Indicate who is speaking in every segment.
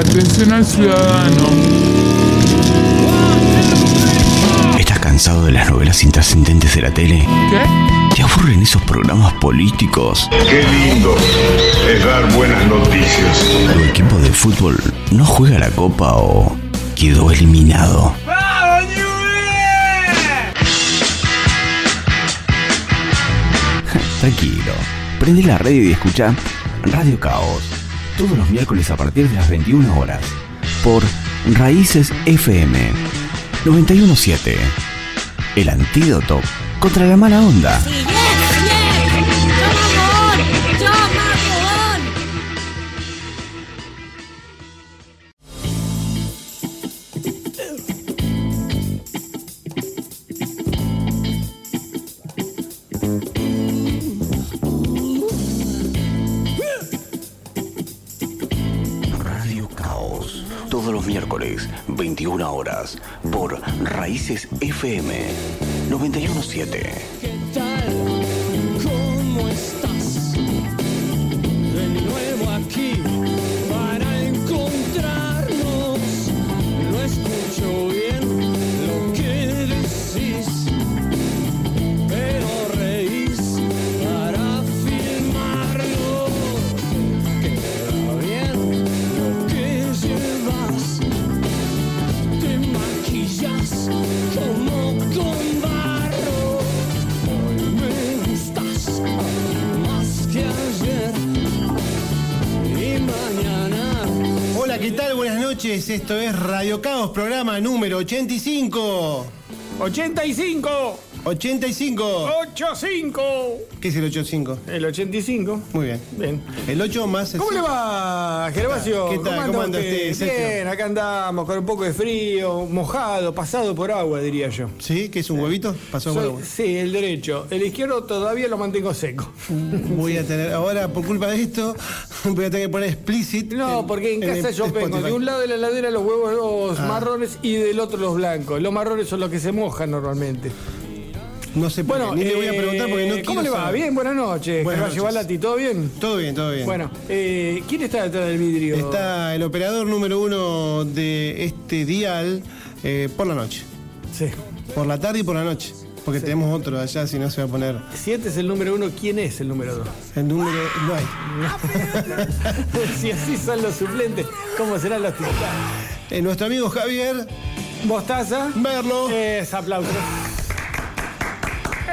Speaker 1: Atención al ciudadano.
Speaker 2: ¿Estás cansado de las novelas intrascendentes de la tele?
Speaker 1: ¿Qué?
Speaker 2: ¿Te aburren esos programas políticos?
Speaker 3: Qué lindo es dar buenas noticias.
Speaker 2: ¿Tu equipo de fútbol no juega la copa o quedó eliminado? Tranquilo, prende la radio y escucha Radio Caos. Todos los miércoles a partir de las 21 horas. Por Raíces FM 917. El antídoto contra la mala onda. 21 horas. Por Raíces FM 917.
Speaker 4: Programa número 85.
Speaker 1: 85.
Speaker 4: 85.
Speaker 1: 85.
Speaker 4: ¿Qué es el 85?
Speaker 1: El 85.
Speaker 4: Muy bien.
Speaker 1: Bien.
Speaker 4: El 8 más el
Speaker 1: ¿Cómo le va, Gervasio?
Speaker 4: ¿Qué tal? ¿Cómo anda usted, Sergio?
Speaker 1: Bien, acá andamos con un poco de frío, mojado, pasado por agua, diría yo.
Speaker 4: ¿Sí? ¿Qué es un huevito? Pasó por
Speaker 1: Soy-
Speaker 4: agua.
Speaker 1: sí, el derecho. El izquierdo todavía lo mantengo seco.
Speaker 4: Voy a tener, ahora por culpa de esto, voy a tener que poner explicit.
Speaker 1: No, porque en casa
Speaker 4: el-
Speaker 1: yo vengo
Speaker 4: Spotify.
Speaker 1: de un lado de la heladera los huevos los
Speaker 4: Ah.
Speaker 1: marrones y del otro los blancos. Los marrones son los que se mojan normalmente.
Speaker 4: No sé por
Speaker 1: Bueno,
Speaker 4: qué, ni le voy a
Speaker 1: eh,
Speaker 4: preguntar porque no
Speaker 1: ¿Cómo
Speaker 4: quiero
Speaker 1: le va?
Speaker 4: saber.
Speaker 1: Bien, buenas noches.
Speaker 4: Buenas noches.
Speaker 1: Balati, ¿todo bien?
Speaker 4: Todo bien, todo bien.
Speaker 1: Bueno, eh, ¿quién está detrás del vidrio?
Speaker 4: Está el operador número uno de este dial eh, por la noche.
Speaker 1: Sí.
Speaker 4: Por la tarde y por la noche. Porque tenemos otro allá, si no se va a poner
Speaker 1: Si este es el número uno, ¿quién es el número dos?
Speaker 4: el número. No hay.
Speaker 1: si así son los suplentes, ¿cómo serán los titulares?
Speaker 4: Eh, nuestro amigo Javier
Speaker 1: Mostaza.
Speaker 4: Merlo.
Speaker 1: Es aplauso.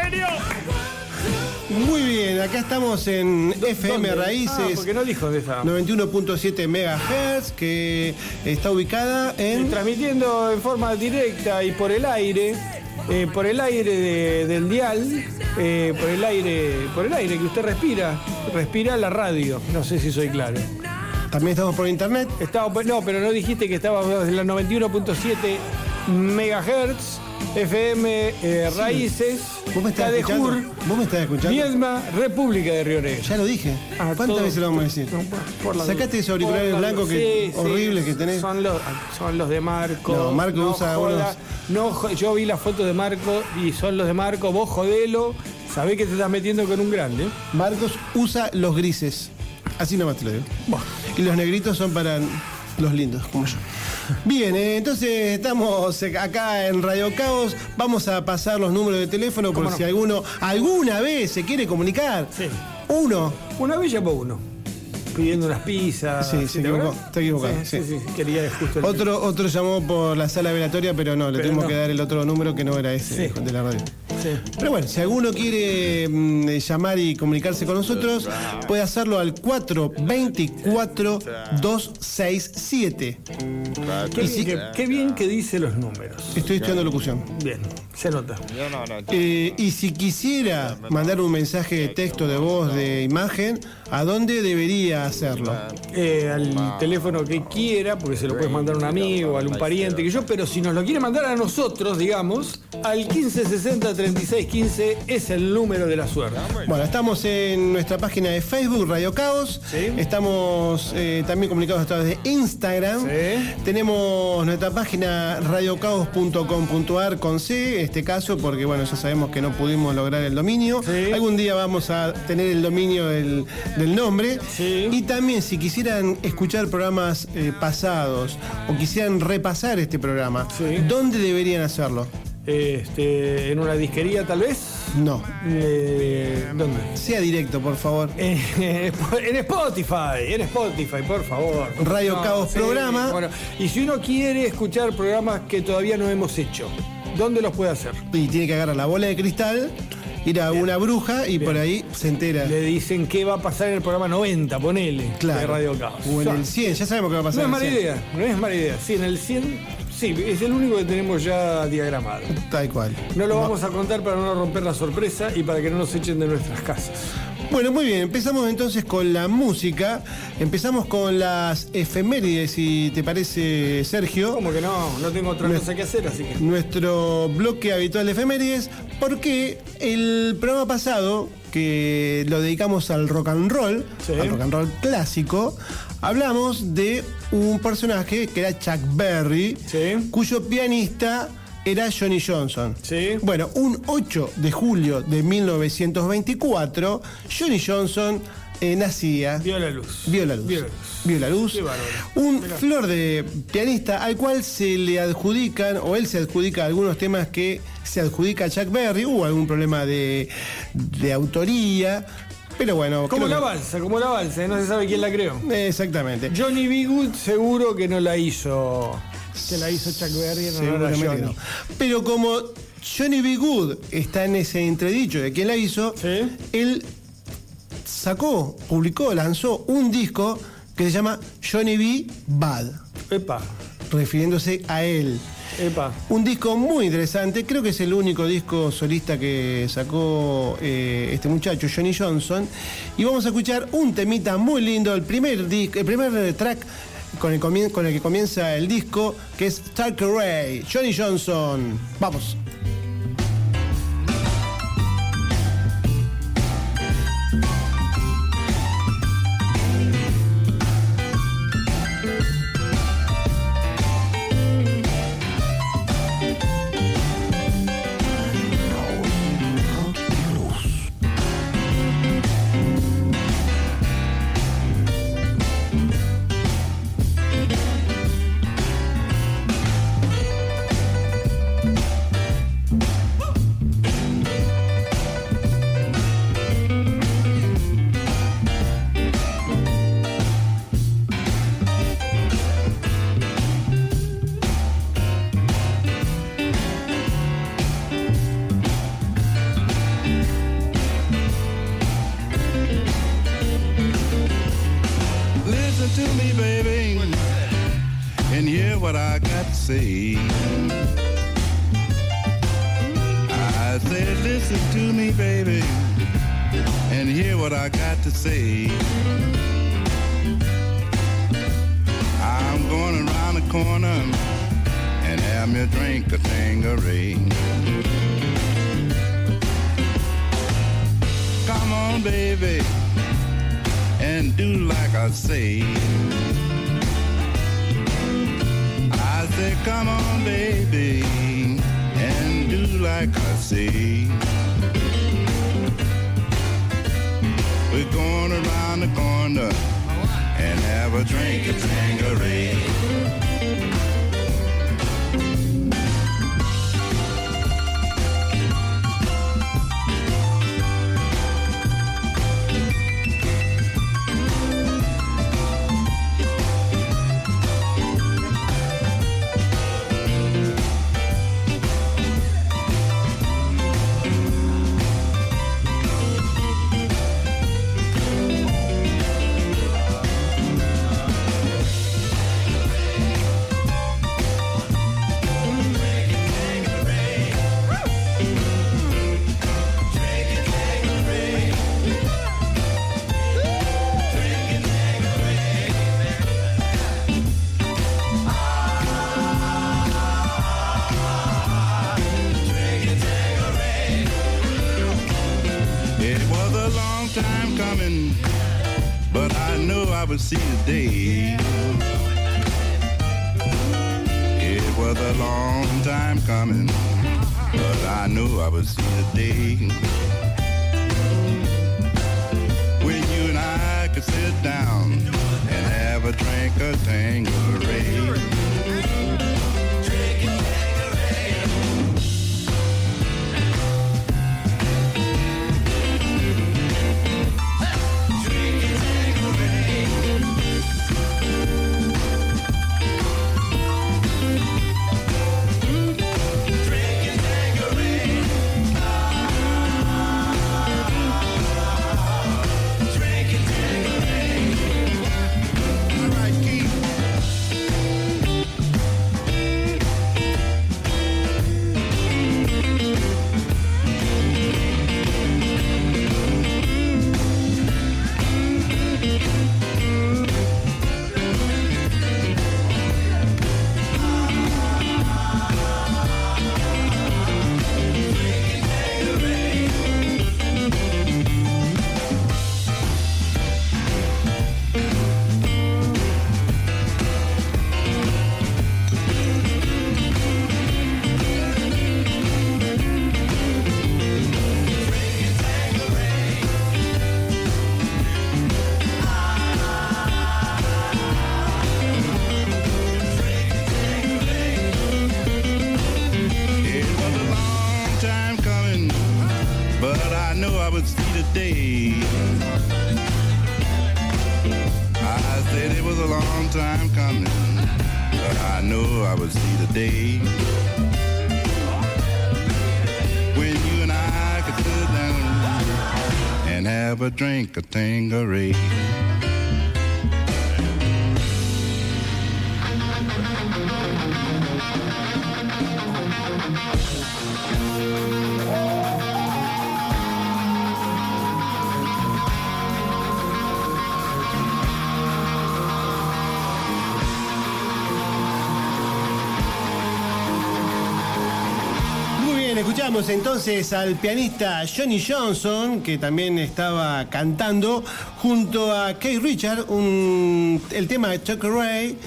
Speaker 1: ¡Genio!
Speaker 4: Muy bien, acá estamos en FM
Speaker 1: ¿Dónde?
Speaker 4: Raíces.
Speaker 1: Ah, porque no dijo de esa.
Speaker 4: 91.7 MHz que está ubicada en
Speaker 1: Transmitiendo en forma directa y por el aire, eh, por el aire de- del dial, eh, por el aire, por el aire que usted respira, respira la radio. No sé si soy claro.
Speaker 4: también estamos por internet.
Speaker 1: Estaba, no, pero no dijiste que estábamos en la 91.7 megahertz, FM eh, Raíces,
Speaker 4: ¿Vos me estás escuchando? ¿Vos me estás escuchando?
Speaker 1: Viedma, República de Río Negro.
Speaker 4: Ya lo dije.
Speaker 1: Ah,
Speaker 4: ¿Cuántas
Speaker 1: todo-
Speaker 4: veces lo vamos a decir?
Speaker 1: No, por la
Speaker 4: Sacaste esos auriculares blancos que
Speaker 1: Sí, sí,
Speaker 4: horribles que tenés.
Speaker 1: Son los, son los de Marco.
Speaker 4: No, Marco usa
Speaker 1: joda, no yo vi las fotos de Marco y son los de Marco. Vos jodelo. Sabés que te estás metiendo con un grande.
Speaker 4: Marcos usa los grises. Así nomás te lo digo. Y los negritos son para los lindos, como yo. Bien, eh, entonces estamos acá en Radio Caos. Vamos a pasar los números de teléfono por si alguno alguna vez se quiere comunicar.
Speaker 1: Sí.
Speaker 4: Uno.
Speaker 1: Una vez llamó uno. Pidiendo unas pizzas.
Speaker 4: Sí, se
Speaker 1: ¿te
Speaker 4: equivocó, está equivocado,
Speaker 1: Sí,
Speaker 4: sí.
Speaker 1: Quería justo el
Speaker 4: Otro, otro llamó por la sala velatoria, pero no, le
Speaker 1: Pero
Speaker 4: tuvimos
Speaker 1: no.
Speaker 4: que dar el otro número que no era ese de la radio.
Speaker 1: Sí.
Speaker 4: Pero bueno, si alguno quiere mm, eh, llamar y comunicarse con nosotros, puede hacerlo al 424-267.
Speaker 1: Qué,
Speaker 4: si-
Speaker 1: bien que, qué bien que dice los números.
Speaker 4: Estoy estudiando locución.
Speaker 1: Bien, se nota.
Speaker 4: Eh, y si quisiera mandar un mensaje de texto, de voz, de imagen, ¿a dónde debería hacerlo?
Speaker 1: Eh, al teléfono que quiera, porque se lo puedes mandar a un amigo, a un pariente que yo, pero si nos lo quiere mandar a nosotros, digamos, al 1560 3615 es el número de la suerte.
Speaker 4: Bueno, estamos en nuestra página de Facebook, Radio Caos.
Speaker 1: Sí.
Speaker 4: Estamos eh, también comunicados a través de Instagram.
Speaker 1: Sí.
Speaker 4: Tenemos nuestra página radiocaos.com.ar con C, este caso, porque bueno, ya sabemos que no pudimos lograr el dominio.
Speaker 1: Sí.
Speaker 4: Algún día vamos a tener el dominio del, del nombre.
Speaker 1: Sí.
Speaker 4: Y también si quisieran escuchar programas eh, pasados o quisieran repasar este programa,
Speaker 1: Sí.
Speaker 4: ¿dónde deberían hacerlo?
Speaker 1: Este, en una disquería tal vez.
Speaker 4: No.
Speaker 1: Eh, ¿Dónde?
Speaker 4: Sea directo, por favor.
Speaker 1: Eh, en Spotify, en Spotify, por favor.
Speaker 4: Radio Caos Programa.
Speaker 1: Bueno, y si uno quiere escuchar programas que todavía no hemos hecho, ¿dónde los puede hacer?
Speaker 4: Y tiene que agarrar la bola de cristal, ir a una bruja y por ahí se entera.
Speaker 1: Le dicen qué va a pasar en el programa 90, ponele,
Speaker 4: Claro.
Speaker 1: de Radio Caos.
Speaker 4: O en el 100, ya sabemos qué va a
Speaker 1: No
Speaker 4: pasar.
Speaker 1: es
Speaker 4: en el
Speaker 1: mala
Speaker 4: 100.
Speaker 1: idea, no es mala idea. Sí, en el 100, sí, es el único que tenemos ya diagramado.
Speaker 4: Tal cual.
Speaker 1: No lo vamos a contar para no romper la sorpresa y para que no nos echen de nuestras casas.
Speaker 4: Bueno, muy bien, empezamos entonces con la música. Empezamos con las efemérides, si te parece, Sergio.
Speaker 1: Como que no, no tengo otra cosa que hacer, así que.
Speaker 4: nuestro bloque habitual de efemérides, porque el programa pasado, que lo dedicamos al rock and roll,
Speaker 1: Sí.
Speaker 4: al rock and roll clásico, hablamos de un personaje que era Chuck Berry,
Speaker 1: Sí.
Speaker 4: cuyo pianista era Johnny Johnson.
Speaker 1: Sí.
Speaker 4: Bueno, un 8 de julio de 1924, Johnny Johnson eh, nacía
Speaker 1: Vio la luz.
Speaker 4: Vio la luz.
Speaker 1: Vio la luz.
Speaker 4: Vio la luz.
Speaker 1: Qué bárbaro.
Speaker 4: Un flor de pianista al cual se le adjudican, o él se adjudica algunos temas que se adjudica a Chuck Berry. Hubo algún problema de, de autoría. Pero bueno.
Speaker 1: Como la
Speaker 4: que-
Speaker 1: balsa, como la balsa, ¿eh? no se sabe quién la creó.
Speaker 4: Exactamente.
Speaker 1: Johnny B. Good seguro que no la hizo. Que la hizo Chuck Berry en honor a
Speaker 4: Seguramente
Speaker 1: Johnny.
Speaker 4: no. Pero como Johnny B. Good está en ese entredicho de quién la hizo,
Speaker 1: Sí.
Speaker 4: él sacó, publicó, lanzó un disco que se llama Johnny B. Bad,
Speaker 1: Epa,
Speaker 4: refiriéndose a él. Un disco muy interesante, creo que es el único disco solista que sacó eh, este muchacho, Johnny Johnson. Y vamos a escuchar un temita muy lindo, el primer, track con el, con el que comienza el disco, que es Stark Ray, Johnny Johnson. Vamos. Entonces al pianista Johnny Johnson, que también estaba cantando, junto a Kate Richard, un- el tema de Chuck Ray,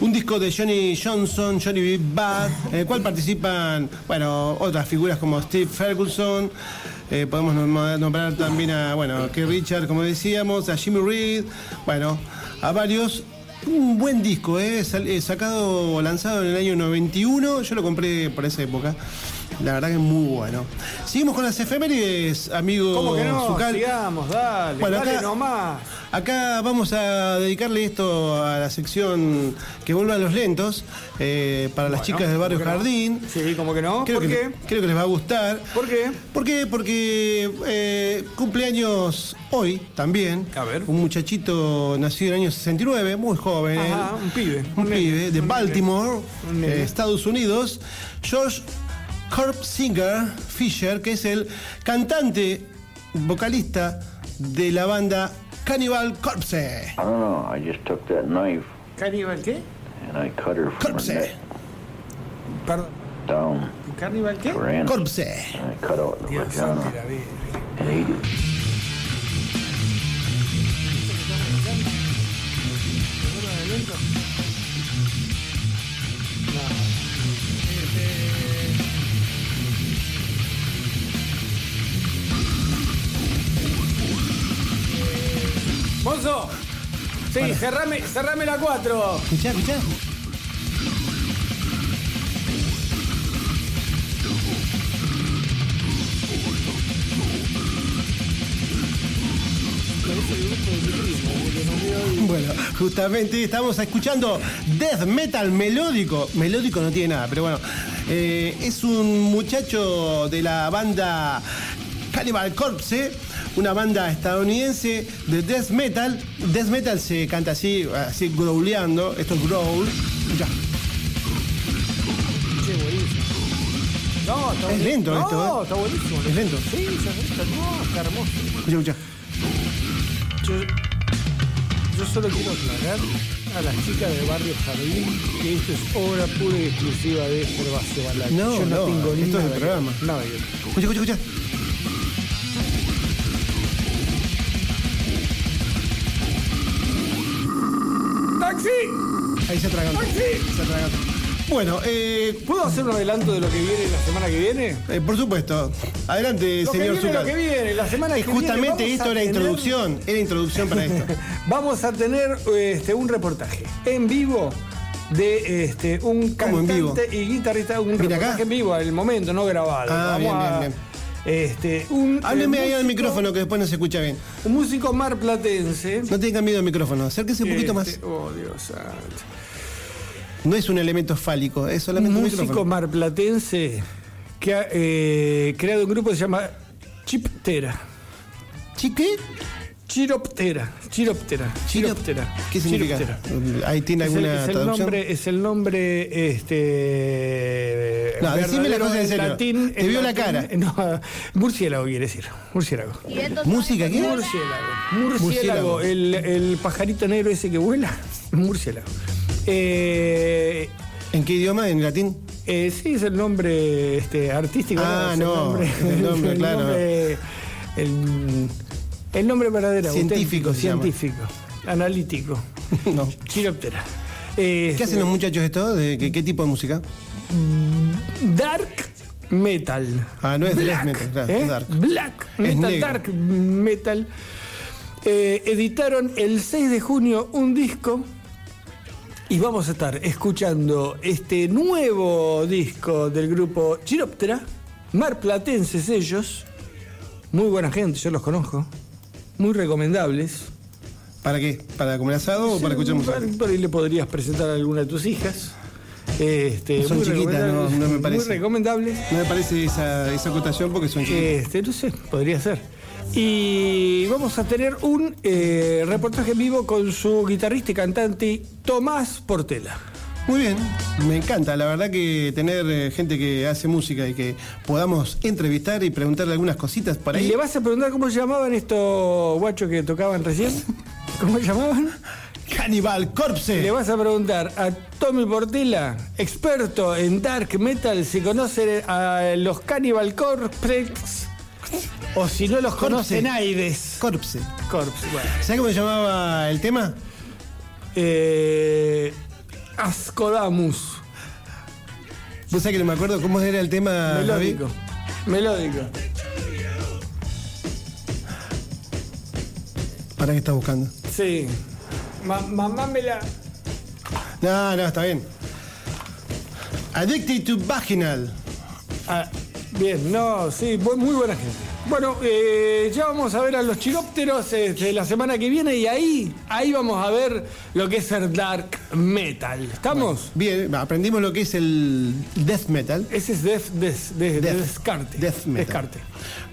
Speaker 4: un disco de Johnny Johnson, Johnny B. Bad, en el cual participan, bueno, otras figuras como Steve Ferguson, eh, podemos nom- nombrar también a, bueno, Kate Richard, como decíamos, a Jimmy Reed, bueno, a varios. Un buen disco, eh, eh, sacado, lanzado en el año 91, yo lo compré por esa época. La verdad que es muy bueno. Seguimos con las efemérides, amigo
Speaker 1: ¿Cómo que no?
Speaker 4: Zucal.
Speaker 1: Sigamos, dale.
Speaker 4: Bueno,
Speaker 1: dale
Speaker 4: acá-
Speaker 1: nomás.
Speaker 4: Acá vamos a dedicarle esto a la sección que vuelve a los lentos eh, para las chicas del barrio
Speaker 1: ¿cómo que no?
Speaker 4: Jardín.
Speaker 1: Sí, ¿cómo que no?
Speaker 4: Creo
Speaker 1: ¿Por
Speaker 4: que,
Speaker 1: qué?
Speaker 4: creo que les va a gustar.
Speaker 1: ¿Por qué?
Speaker 4: ¿Por qué? Porque eh, cumpleaños hoy también.
Speaker 1: A ver.
Speaker 4: Un muchachito nacido en el año 69, muy joven.
Speaker 1: Ajá, un pibe,
Speaker 4: Un
Speaker 1: un nene,
Speaker 4: pibe de
Speaker 1: un
Speaker 4: Baltimore,
Speaker 1: nene.
Speaker 4: eh, Estados Unidos. George Singer Fisher, que es el cantante, vocalista de la banda Cannibal Corpse.
Speaker 5: I don't know. I just took that knife
Speaker 1: ¿Carnival qué?
Speaker 5: and I cut her from her
Speaker 4: Corpse.
Speaker 5: neck
Speaker 1: Perdón.
Speaker 5: down
Speaker 1: ¿Carnival qué?
Speaker 5: her.
Speaker 4: Corpse.
Speaker 5: And I cut out the
Speaker 1: Dios
Speaker 5: vagina
Speaker 1: la vi.
Speaker 5: and ate it.
Speaker 1: Monzo. Sí, cerrame, cerrame la 4.
Speaker 4: Escuchá, escuchá. Bueno, justamente estamos escuchando death metal melódico. Melódico no tiene nada, pero bueno. eh, es un muchacho de la banda Cannibal Corpse, una banda estadounidense de death metal. Death metal se canta así, así growleando. Esto es growl. Ya.
Speaker 1: No, está
Speaker 4: Es lento
Speaker 1: no,
Speaker 4: esto, ¿eh?
Speaker 1: está buenísimo.
Speaker 4: Es lento.
Speaker 1: Sí, está, no, está hermoso.
Speaker 4: Escucha, escucha.
Speaker 1: Yo, yo solo quiero aclarar a las chicas del barrio Jardín que esto es obra pura y exclusiva de Gervasio Balay.
Speaker 4: No,
Speaker 1: yo no,
Speaker 4: no,
Speaker 1: tengo
Speaker 4: esto es el programa.
Speaker 1: Nada.
Speaker 4: Escucha, escucha, escucha.
Speaker 1: ¡Taxi!
Speaker 4: Ahí se atraganta.
Speaker 1: ¡Taxi!
Speaker 4: Se atraganta. Bueno, eh,
Speaker 1: ¿Puedo hacer un adelanto de lo que viene la semana que viene?
Speaker 4: eh, por supuesto. Adelante,
Speaker 1: Lo que
Speaker 4: señor
Speaker 1: viene,
Speaker 4: Zucker.
Speaker 1: lo que viene, la semana
Speaker 4: Y
Speaker 1: que viene
Speaker 4: justamente
Speaker 1: vamos
Speaker 4: esto era
Speaker 1: tener-
Speaker 4: introducción, era introducción para esto.
Speaker 1: Vamos a tener este, un reportaje en vivo de este, un
Speaker 4: ¿Cómo en vivo?
Speaker 1: cantante y guitarrista, un
Speaker 4: ¿Viene
Speaker 1: reportaje
Speaker 4: acá?
Speaker 1: en vivo, al momento, no grabado.
Speaker 4: Ah,
Speaker 1: Vamos
Speaker 4: bien,
Speaker 1: a-
Speaker 4: bien,
Speaker 1: Este, un,
Speaker 4: Hábleme
Speaker 1: eh,
Speaker 4: ahí al micrófono que después no se escucha bien.
Speaker 1: Un músico marplatense.
Speaker 4: No tengan miedo al micrófono, acérquese un poquito más.
Speaker 1: Este, Oh, Dios santo.
Speaker 4: No es un elemento fálico, es
Speaker 1: Un
Speaker 4: solamente un
Speaker 1: músico
Speaker 4: micrófono.
Speaker 1: marplatense que ha eh, creado un grupo que se llama Chiptera.
Speaker 4: ¿Chique?
Speaker 1: Chiroptera. Chiroptera. Chiroptera.
Speaker 4: ¿Qué significa?
Speaker 1: Chiroptera.
Speaker 4: Ahí tiene
Speaker 1: Es el,
Speaker 4: alguna
Speaker 1: es el
Speaker 4: traducción.
Speaker 1: nombre, es el nombre, este.
Speaker 4: No, decime la cosa en serio.
Speaker 1: latín-
Speaker 4: Te
Speaker 1: en
Speaker 4: vio la cara.
Speaker 1: No, murciélago quiere decir. Murciélago.
Speaker 4: ¿Música qué?
Speaker 1: Murciélago. Murciélago.
Speaker 4: Murciélago.
Speaker 1: El, el pajarito negro ese que vuela. Murciélago. Eh,
Speaker 4: ¿En qué idioma? ¿En latín?
Speaker 1: eh, sí, es el nombre este, artístico.
Speaker 4: Ah,
Speaker 1: es el
Speaker 4: no,
Speaker 1: nombre-
Speaker 4: el nombre, claro.
Speaker 1: nombre- el, el nombre verdadero.
Speaker 4: Científico
Speaker 1: científico, analítico.
Speaker 4: No.
Speaker 1: Chiroptera.
Speaker 4: ¿Qué hacen los muchachos estos? ¿De qué, qué tipo de música?
Speaker 1: Dark metal.
Speaker 4: Ah, no es
Speaker 1: Black,
Speaker 4: metal, claro,
Speaker 1: ¿eh?
Speaker 4: es dark.
Speaker 1: Black metal, dark metal. Eh, editaron el 6 de junio un disco y vamos a estar escuchando este nuevo disco del grupo Chiroptera, marplatenses ellos, muy buena gente, yo los conozco, muy recomendables.
Speaker 4: ¿Para qué? ¿Para comer asado o para escuchar música?
Speaker 1: Por- ahí le podrías presentar a alguna de tus hijas. Este,
Speaker 4: Son
Speaker 1: muy
Speaker 4: chiquitas, no, me parece.
Speaker 1: Muy recomendables.
Speaker 4: No me parece esa, esa acotación porque son chiquitos.
Speaker 1: Este, no sé, podría ser. Y vamos a tener un eh, reportaje en vivo con su guitarrista y cantante Tomás Portela.
Speaker 4: Muy bien, me encanta. La verdad que tener eh, gente que hace música y que podamos entrevistar y preguntarle algunas cositas para
Speaker 1: ¿Y
Speaker 4: ahí.
Speaker 1: le vas a preguntar cómo se llamaban estos guachos que tocaban recién? ¿Cómo se llamaban?
Speaker 4: Cannibal
Speaker 1: Le
Speaker 4: Corpse.
Speaker 1: vas a preguntar a Tommy Portela, experto en dark metal, si conoce a los Cannibal Corpse o si no los conocen Aides.
Speaker 4: Corpse.
Speaker 1: Corpse, bueno.
Speaker 4: ¿Sabes cómo se llamaba el tema?
Speaker 1: Eh, Ascodamus.
Speaker 4: Vos sabés que no me acuerdo cómo era el tema.
Speaker 1: Melódico. Melódico.
Speaker 4: ¿Para qué estás buscando?
Speaker 1: Sí. Ma- mamá me la.
Speaker 4: No, no, está bien. Addicted to Vaginal.
Speaker 1: Ah, bien, no, sí, muy buena gente. Bueno, eh, ya vamos a ver a los chirópteros este, la semana que viene y ahí, ahí vamos a ver lo que es el dark metal. ¿Estamos?
Speaker 4: Bien, aprendimos lo que es el death metal.
Speaker 1: Ese es death, death, de- de
Speaker 4: Death.
Speaker 1: descarte.
Speaker 4: Death metal.
Speaker 1: Descarte.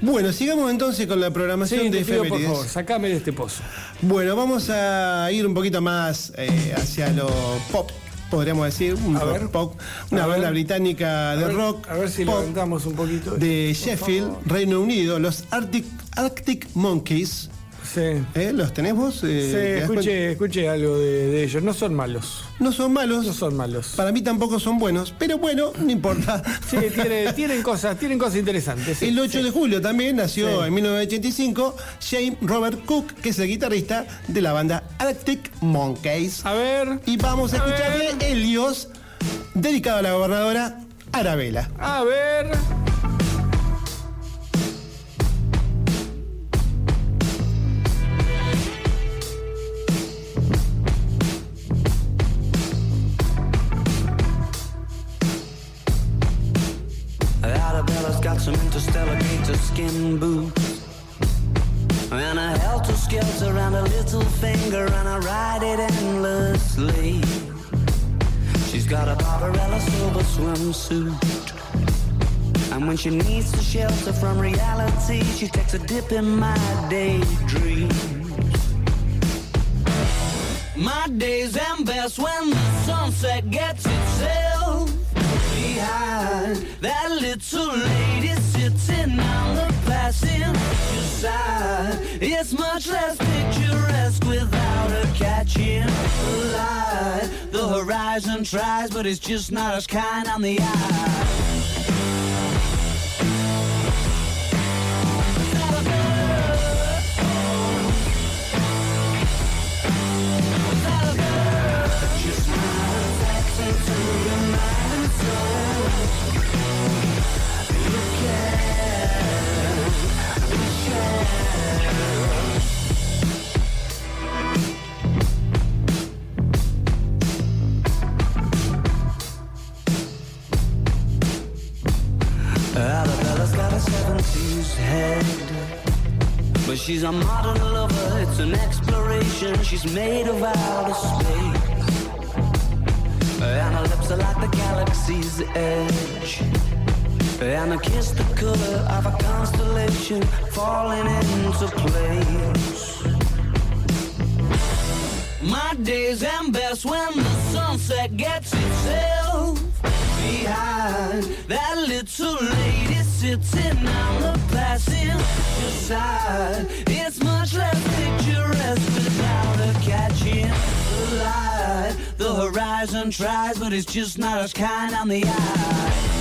Speaker 4: Bueno, sigamos entonces con la
Speaker 1: Sí,
Speaker 4: programación de
Speaker 1: te pido, por favor, sacame de este pozo.
Speaker 4: Bueno, vamos a ir un poquito más eh, hacia lo pop, podríamos decir, un
Speaker 1: A
Speaker 4: rock
Speaker 1: ver.
Speaker 4: pop, una banda
Speaker 1: ver.
Speaker 4: británica de
Speaker 1: a ver,
Speaker 4: rock
Speaker 1: A ver si
Speaker 4: pop
Speaker 1: levantamos un poquito.
Speaker 4: de Sheffield. Reino Unido, los Arctic, Arctic Monkeys.
Speaker 1: Sí.
Speaker 4: ¿eh? ¿Los tenemos? Eh,
Speaker 1: Sí,
Speaker 4: ¿te das
Speaker 1: escuché, escuché algo de, de ellos. No son malos.
Speaker 4: No son malos.
Speaker 1: No son malos.
Speaker 4: Para mí tampoco son buenos, pero bueno, no importa.
Speaker 1: Sí, tiene- tienen cosas, tienen cosas interesantes. sí,
Speaker 4: El 8
Speaker 1: sí.
Speaker 4: de julio también nació en 1985 James Robert Cook, que es el guitarrista de la banda Arctic Monkeys.
Speaker 1: A ver.
Speaker 4: Y vamos a
Speaker 1: A
Speaker 4: escucharle. Helios, dedicado a la gobernadora Arabela.
Speaker 1: A ver.
Speaker 6: Gator skin boots. And a helter skelter around a little finger, and I ride it endlessly. She's got a Barbarella silver swimsuit. And when she needs to shelter from reality, she takes a dip in my daydreams. My days end best when the sunset gets itself behind that little lady sitting on the passenger side. It's much less picturesque without her catching the light. The horizon tries, but it's just not as kind on the eye. Head. But she's a modern lover, it's an exploration. She's made of outer space. And her lips are like the galaxy's edge. And her kiss the color of a constellation falling into place. My days end best when the sunset gets itself behind that little lady sitting on the passenger side. It's much less picturesque without her catching the light. The horizon tries, but it's just not as kind on the eye.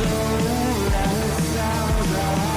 Speaker 6: And it sounds right.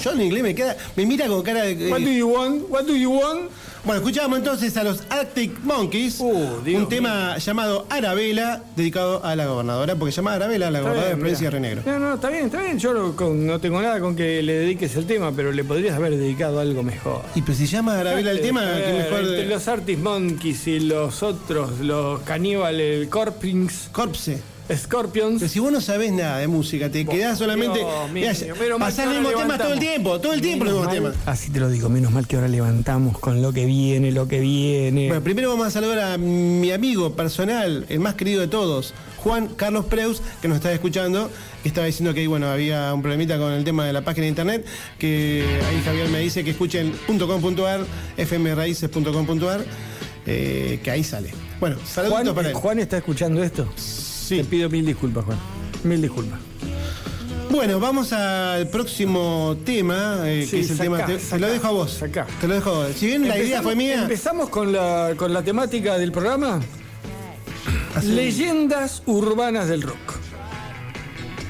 Speaker 4: Yo? En inglés me queda. Me mira con cara de.
Speaker 1: What do you want? What do you want?
Speaker 4: Bueno, escuchamos entonces a los Arctic Monkeys,
Speaker 1: Uh, Dios
Speaker 4: un tema llamado Arabela, dedicado a la gobernadora, porque se llama Arabela, la
Speaker 1: Está
Speaker 4: gobernadora de
Speaker 1: bien,
Speaker 4: provincia de
Speaker 1: mirá.
Speaker 4: Río Negro.
Speaker 1: No, no, está bien, está bien. Yo no, con- no tengo nada con que le dediques el tema, pero le podrías haber dedicado algo mejor.
Speaker 4: Y pues si llama Arabela el tema,
Speaker 1: Eh,
Speaker 4: que mejor.
Speaker 1: Entre
Speaker 4: de-
Speaker 1: los Artis Monkeys y los otros, los caníbales, Corpings,
Speaker 4: Corpse.
Speaker 1: Scorpions.
Speaker 4: Pero si vos no sabés nada de música, te quedás solamente.
Speaker 1: Dios
Speaker 4: Mirá,
Speaker 1: mío, pero mal
Speaker 4: pasás
Speaker 1: que
Speaker 4: el
Speaker 1: ahora
Speaker 4: mismo tema todo el tiempo, todo el tiempo el mismo tema.
Speaker 1: Así te lo digo, menos mal que ahora levantamos con lo que viene, lo que viene.
Speaker 4: Bueno, primero vamos a saludar a mi amigo personal, el más querido de todos, Juan Carlos Preus, que nos está escuchando, que estaba diciendo que bueno, había un problemita con el tema de la página de internet, que ahí Javier me dice que escuchen .com.ar, fmraices.com.ar, eh, que ahí sale. Bueno, saluditos
Speaker 1: Juan,
Speaker 4: para él.
Speaker 1: Juan está escuchando esto.
Speaker 4: Sí.
Speaker 1: Te pido mil disculpas, Juan. Mil disculpas.
Speaker 4: Bueno, vamos al próximo tema, eh,
Speaker 1: Sí,
Speaker 4: que es el tema. Te, lo dejo a vos.
Speaker 1: sacá.
Speaker 4: Te lo dejo a vos. Si bien la idea fue mía.
Speaker 1: Empezamos con la, con la temática del programa. Leyendas urbanas del rock.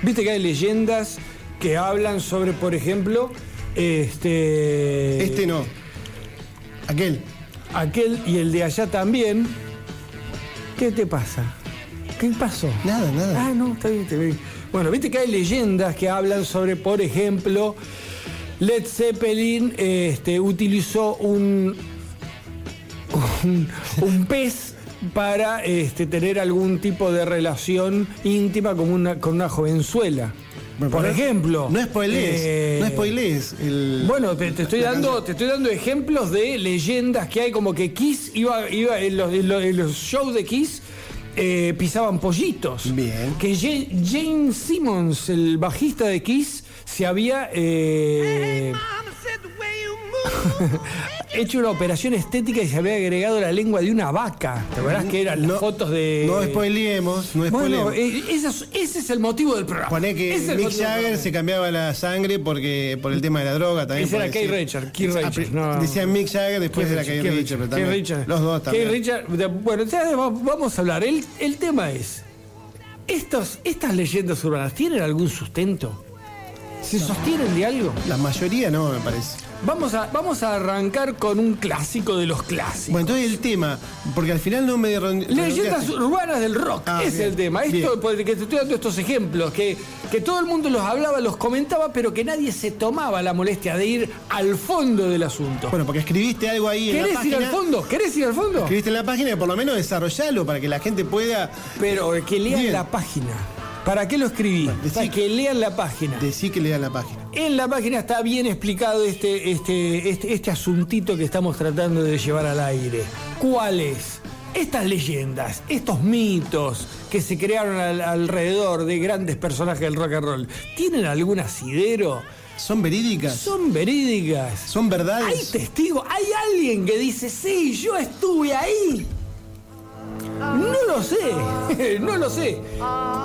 Speaker 1: Viste que hay leyendas que hablan sobre, por ejemplo, este.
Speaker 4: Este no. Aquel.
Speaker 1: Aquel y el de allá también. ¿Qué te pasa? ¿Qué pasó?
Speaker 4: Nada, nada.
Speaker 1: Ah, no, está bien, está bien. Bueno, viste que hay leyendas que hablan sobre, por ejemplo, Led Zeppelin este, utilizó un, un, un pez para este, tener algún tipo de relación íntima con una, con una jovenzuela.
Speaker 7: Bueno,
Speaker 1: Por ejemplo.
Speaker 7: No spoilees,
Speaker 1: eh,
Speaker 7: no spoilees. El...
Speaker 1: Bueno, te, te estoy dando,
Speaker 7: canción.
Speaker 1: te estoy dando ejemplos de leyendas que hay, como que Kiss iba, iba en, los, en los- en los shows de Kiss. Eh, pisaban pollitos.
Speaker 7: Bien.
Speaker 1: Que Ja- Jane Simmons, el bajista de Kiss, se había eh, hecho una operación estética y se había agregado la lengua de una vaca. ¿Te acuerdas que eran las
Speaker 7: No-
Speaker 1: fotos de.
Speaker 7: No spoileemos, no
Speaker 1: Bueno,
Speaker 7: spoileemos.
Speaker 1: eh, ese es, ese es el motivo del programa.
Speaker 7: Poné que
Speaker 1: es
Speaker 7: Mick Jagger se cambiaba la sangre porque por el tema de la droga también.
Speaker 1: Ese era
Speaker 7: decir-
Speaker 1: Richards, Keith Richards,
Speaker 7: pero
Speaker 1: no.
Speaker 7: Decía Mick Jagger, después
Speaker 1: Keith
Speaker 7: Keith Richards, pero
Speaker 1: Keith
Speaker 7: también.
Speaker 1: Richards.
Speaker 7: Los dos también.
Speaker 1: Keith Richards, de- bueno, ya va- vamos a hablar. El, el tema es, estos, ¿estas leyendas urbanas tienen algún sustento? ¿Se sostienen de algo?
Speaker 7: La mayoría no, me parece.
Speaker 1: Vamos a, vamos a arrancar con un clásico de los clásicos.
Speaker 7: Bueno, entonces el tema, porque al final no me
Speaker 1: Leyendas urbanas del rock,
Speaker 7: Ah,
Speaker 1: es
Speaker 7: bien,
Speaker 1: el tema. Esto, porque te estoy dando estos ejemplos, que, que todo el mundo los hablaba, los comentaba, pero que nadie se tomaba la molestia de ir al fondo del asunto.
Speaker 7: Bueno, porque escribiste algo ahí en la
Speaker 1: ¿Querés ir
Speaker 7: página.
Speaker 1: al fondo? ¿Querés ir al fondo?
Speaker 7: Escribiste en la página y por lo menos desarrollalo para que la gente pueda
Speaker 1: Pero que lean
Speaker 7: Bien.
Speaker 1: la página. ¿Para qué lo escribí?
Speaker 7: decí-
Speaker 1: Para que lean la página.
Speaker 7: decir que lean la página.
Speaker 1: En la página está bien explicado este, este, este, este asuntito que estamos tratando de llevar al aire. ¿Cuál es? Estas leyendas, estos mitos que se crearon al- alrededor de grandes personajes del rock and roll, ¿tienen algún asidero?
Speaker 7: ¿Son verídicas?
Speaker 1: ¿Son verídicas?
Speaker 7: ¿Son
Speaker 1: ¿Hay
Speaker 7: verdades?
Speaker 1: testigos? ¿Hay alguien que dice, sí, yo estuve ahí? No lo sé, no lo sé.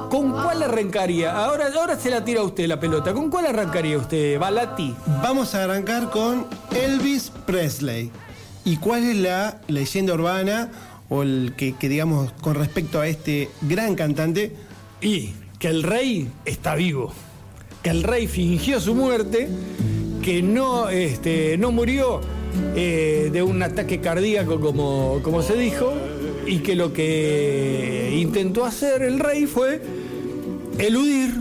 Speaker 1: ¿Con cuál arrancaría? Ahora, ahora se la tira a usted la pelota. ¿Con cuál arrancaría usted, Balati?
Speaker 7: Vamos a arrancar con Elvis Presley. ¿Y cuál es la leyenda urbana o el que, que digamos con respecto a este gran cantante?
Speaker 1: Y que el rey está vivo. Que el rey fingió su muerte, que no, este, no murió eh, de un ataque cardíaco como, como se dijo, y que lo que intentó hacer el rey fue eludir,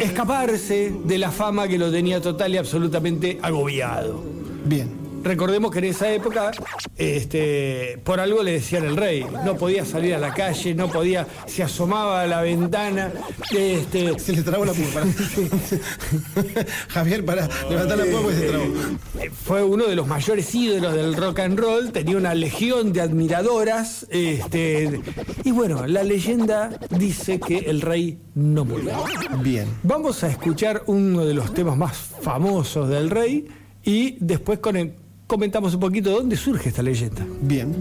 Speaker 1: escaparse de la fama que lo tenía total y absolutamente agobiado.
Speaker 7: Bien.
Speaker 1: Recordemos que en esa época, este, por algo le decían el rey, no podía salir a la calle, no podía, se asomaba a la ventana, este,
Speaker 7: Se le trabó la. Para. Javier, para levantar la púa porque se trabó.
Speaker 1: fue uno de los mayores ídolos del rock and roll, tenía una legión de admiradoras, este, y bueno, la leyenda dice que el rey no murió.
Speaker 7: Bien.
Speaker 1: Vamos a escuchar uno de los temas más famosos del rey y después con el- comentamos un poquito dónde surge esta leyenda.
Speaker 7: Bien.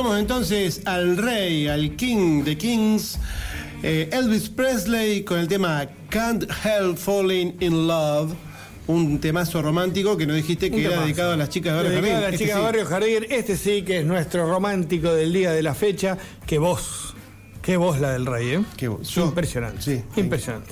Speaker 4: Escuchamos entonces al rey, al king de kings, eh, Elvis Presley con el tema Can't Help Falling in Love, un temazo romántico que nos dijiste que era dedicado a las chicas de Barrio
Speaker 1: Dedicado
Speaker 4: Jardín.
Speaker 1: a las
Speaker 4: Este
Speaker 1: chicas
Speaker 4: sí.
Speaker 1: de Barrio Jardín. Este sí que es nuestro romántico del día de la fecha. Que voz. Qué voz la del rey, ¿eh?
Speaker 4: Qué voz. Yo-
Speaker 1: Impresionante.
Speaker 4: sí.
Speaker 1: Impresionante.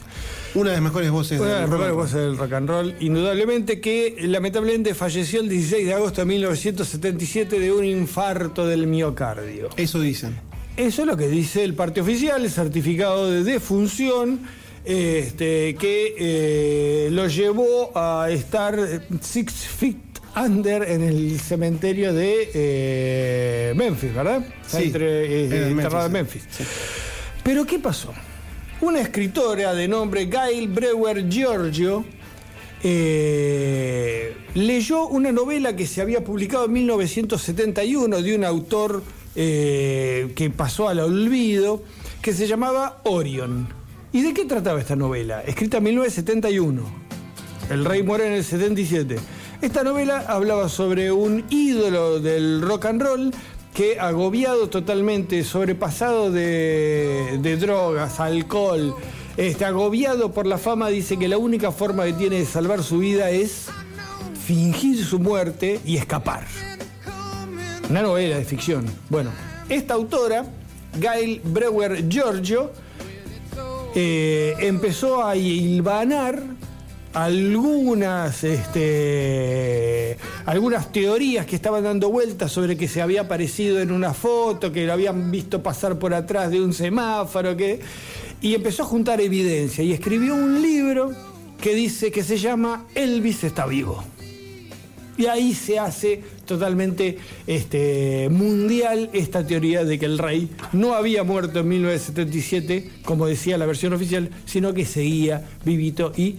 Speaker 4: Una de las mejores voces
Speaker 1: Una de
Speaker 4: del
Speaker 1: las mejores
Speaker 4: rock.
Speaker 1: voces del rock and roll, indudablemente, que lamentablemente falleció el 16 de agosto de 1977 de un infarto del miocardio.
Speaker 4: Eso dicen.
Speaker 1: Eso es lo que dice el parte oficial, el certificado de defunción, este, que eh, lo llevó a estar six feet under en el cementerio de eh, Memphis, ¿verdad?
Speaker 4: Sí,
Speaker 1: entre- eh, enterrado en
Speaker 4: Memphis,
Speaker 1: Memphis. Pero ¿qué pasó? Una escritora de nombre Gail Brewer Giorgio eh, leyó una novela que se había publicado en 1971 de un autor eh, que pasó al olvido, que se llamaba Orion. ¿Y de qué trataba esta novela? Escrita en 1971. El rey muere en el 77. Esta novela hablaba sobre un ídolo del rock and roll que agobiado totalmente, sobrepasado de, drogas, alcohol, este, agobiado por la fama, dice que la única forma que tiene de salvar su vida es fingir su muerte y escapar. Una novela de ficción. Bueno, esta autora, Gail Brewer Giorgio, eh, empezó a hilvanar algunas, este, algunas teorías que estaban dando vueltas sobre que se había aparecido en una foto, que lo habían visto pasar por atrás de un semáforo, que, y empezó a juntar evidencia y escribió un libro que dice que se llama Elvis está vivo. Y ahí se hace totalmente este, mundial esta teoría de que el rey no había muerto en 1977, como decía la versión oficial, sino que seguía vivito y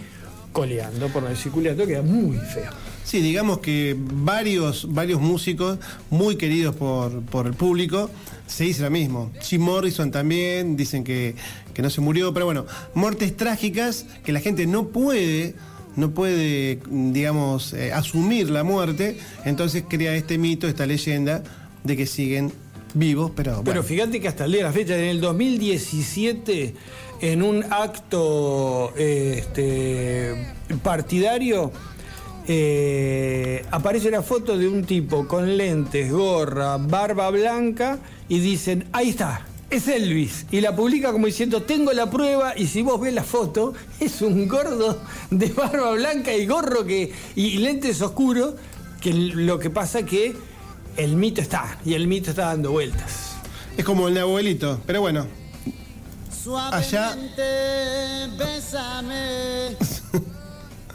Speaker 1: coleando, por no decir culeando, queda muy feo.
Speaker 4: Sí, digamos que varios, varios músicos muy queridos por, por el público se dice lo mismo. Jim Morrison también, dicen que, que no se murió, pero bueno, muertes trágicas que la gente no puede, no puede, digamos, eh, asumir la muerte, entonces crea este mito, esta leyenda de que siguen vivos, pero bueno.
Speaker 1: Pero fíjate que hasta el día de la fecha, en el 2017, en un acto este, partidario, eh, aparece una foto de un tipo con lentes, gorra, barba blanca y dicen, ahí está, es Elvis. Y la publica como diciendo, tengo la prueba y si vos ves la foto, es un gordo de barba blanca y gorro que, y lentes oscuros, que lo que pasa que el mito está y el mito está dando vueltas.
Speaker 4: Es como el de abuelito, pero bueno, allá
Speaker 6: bésame.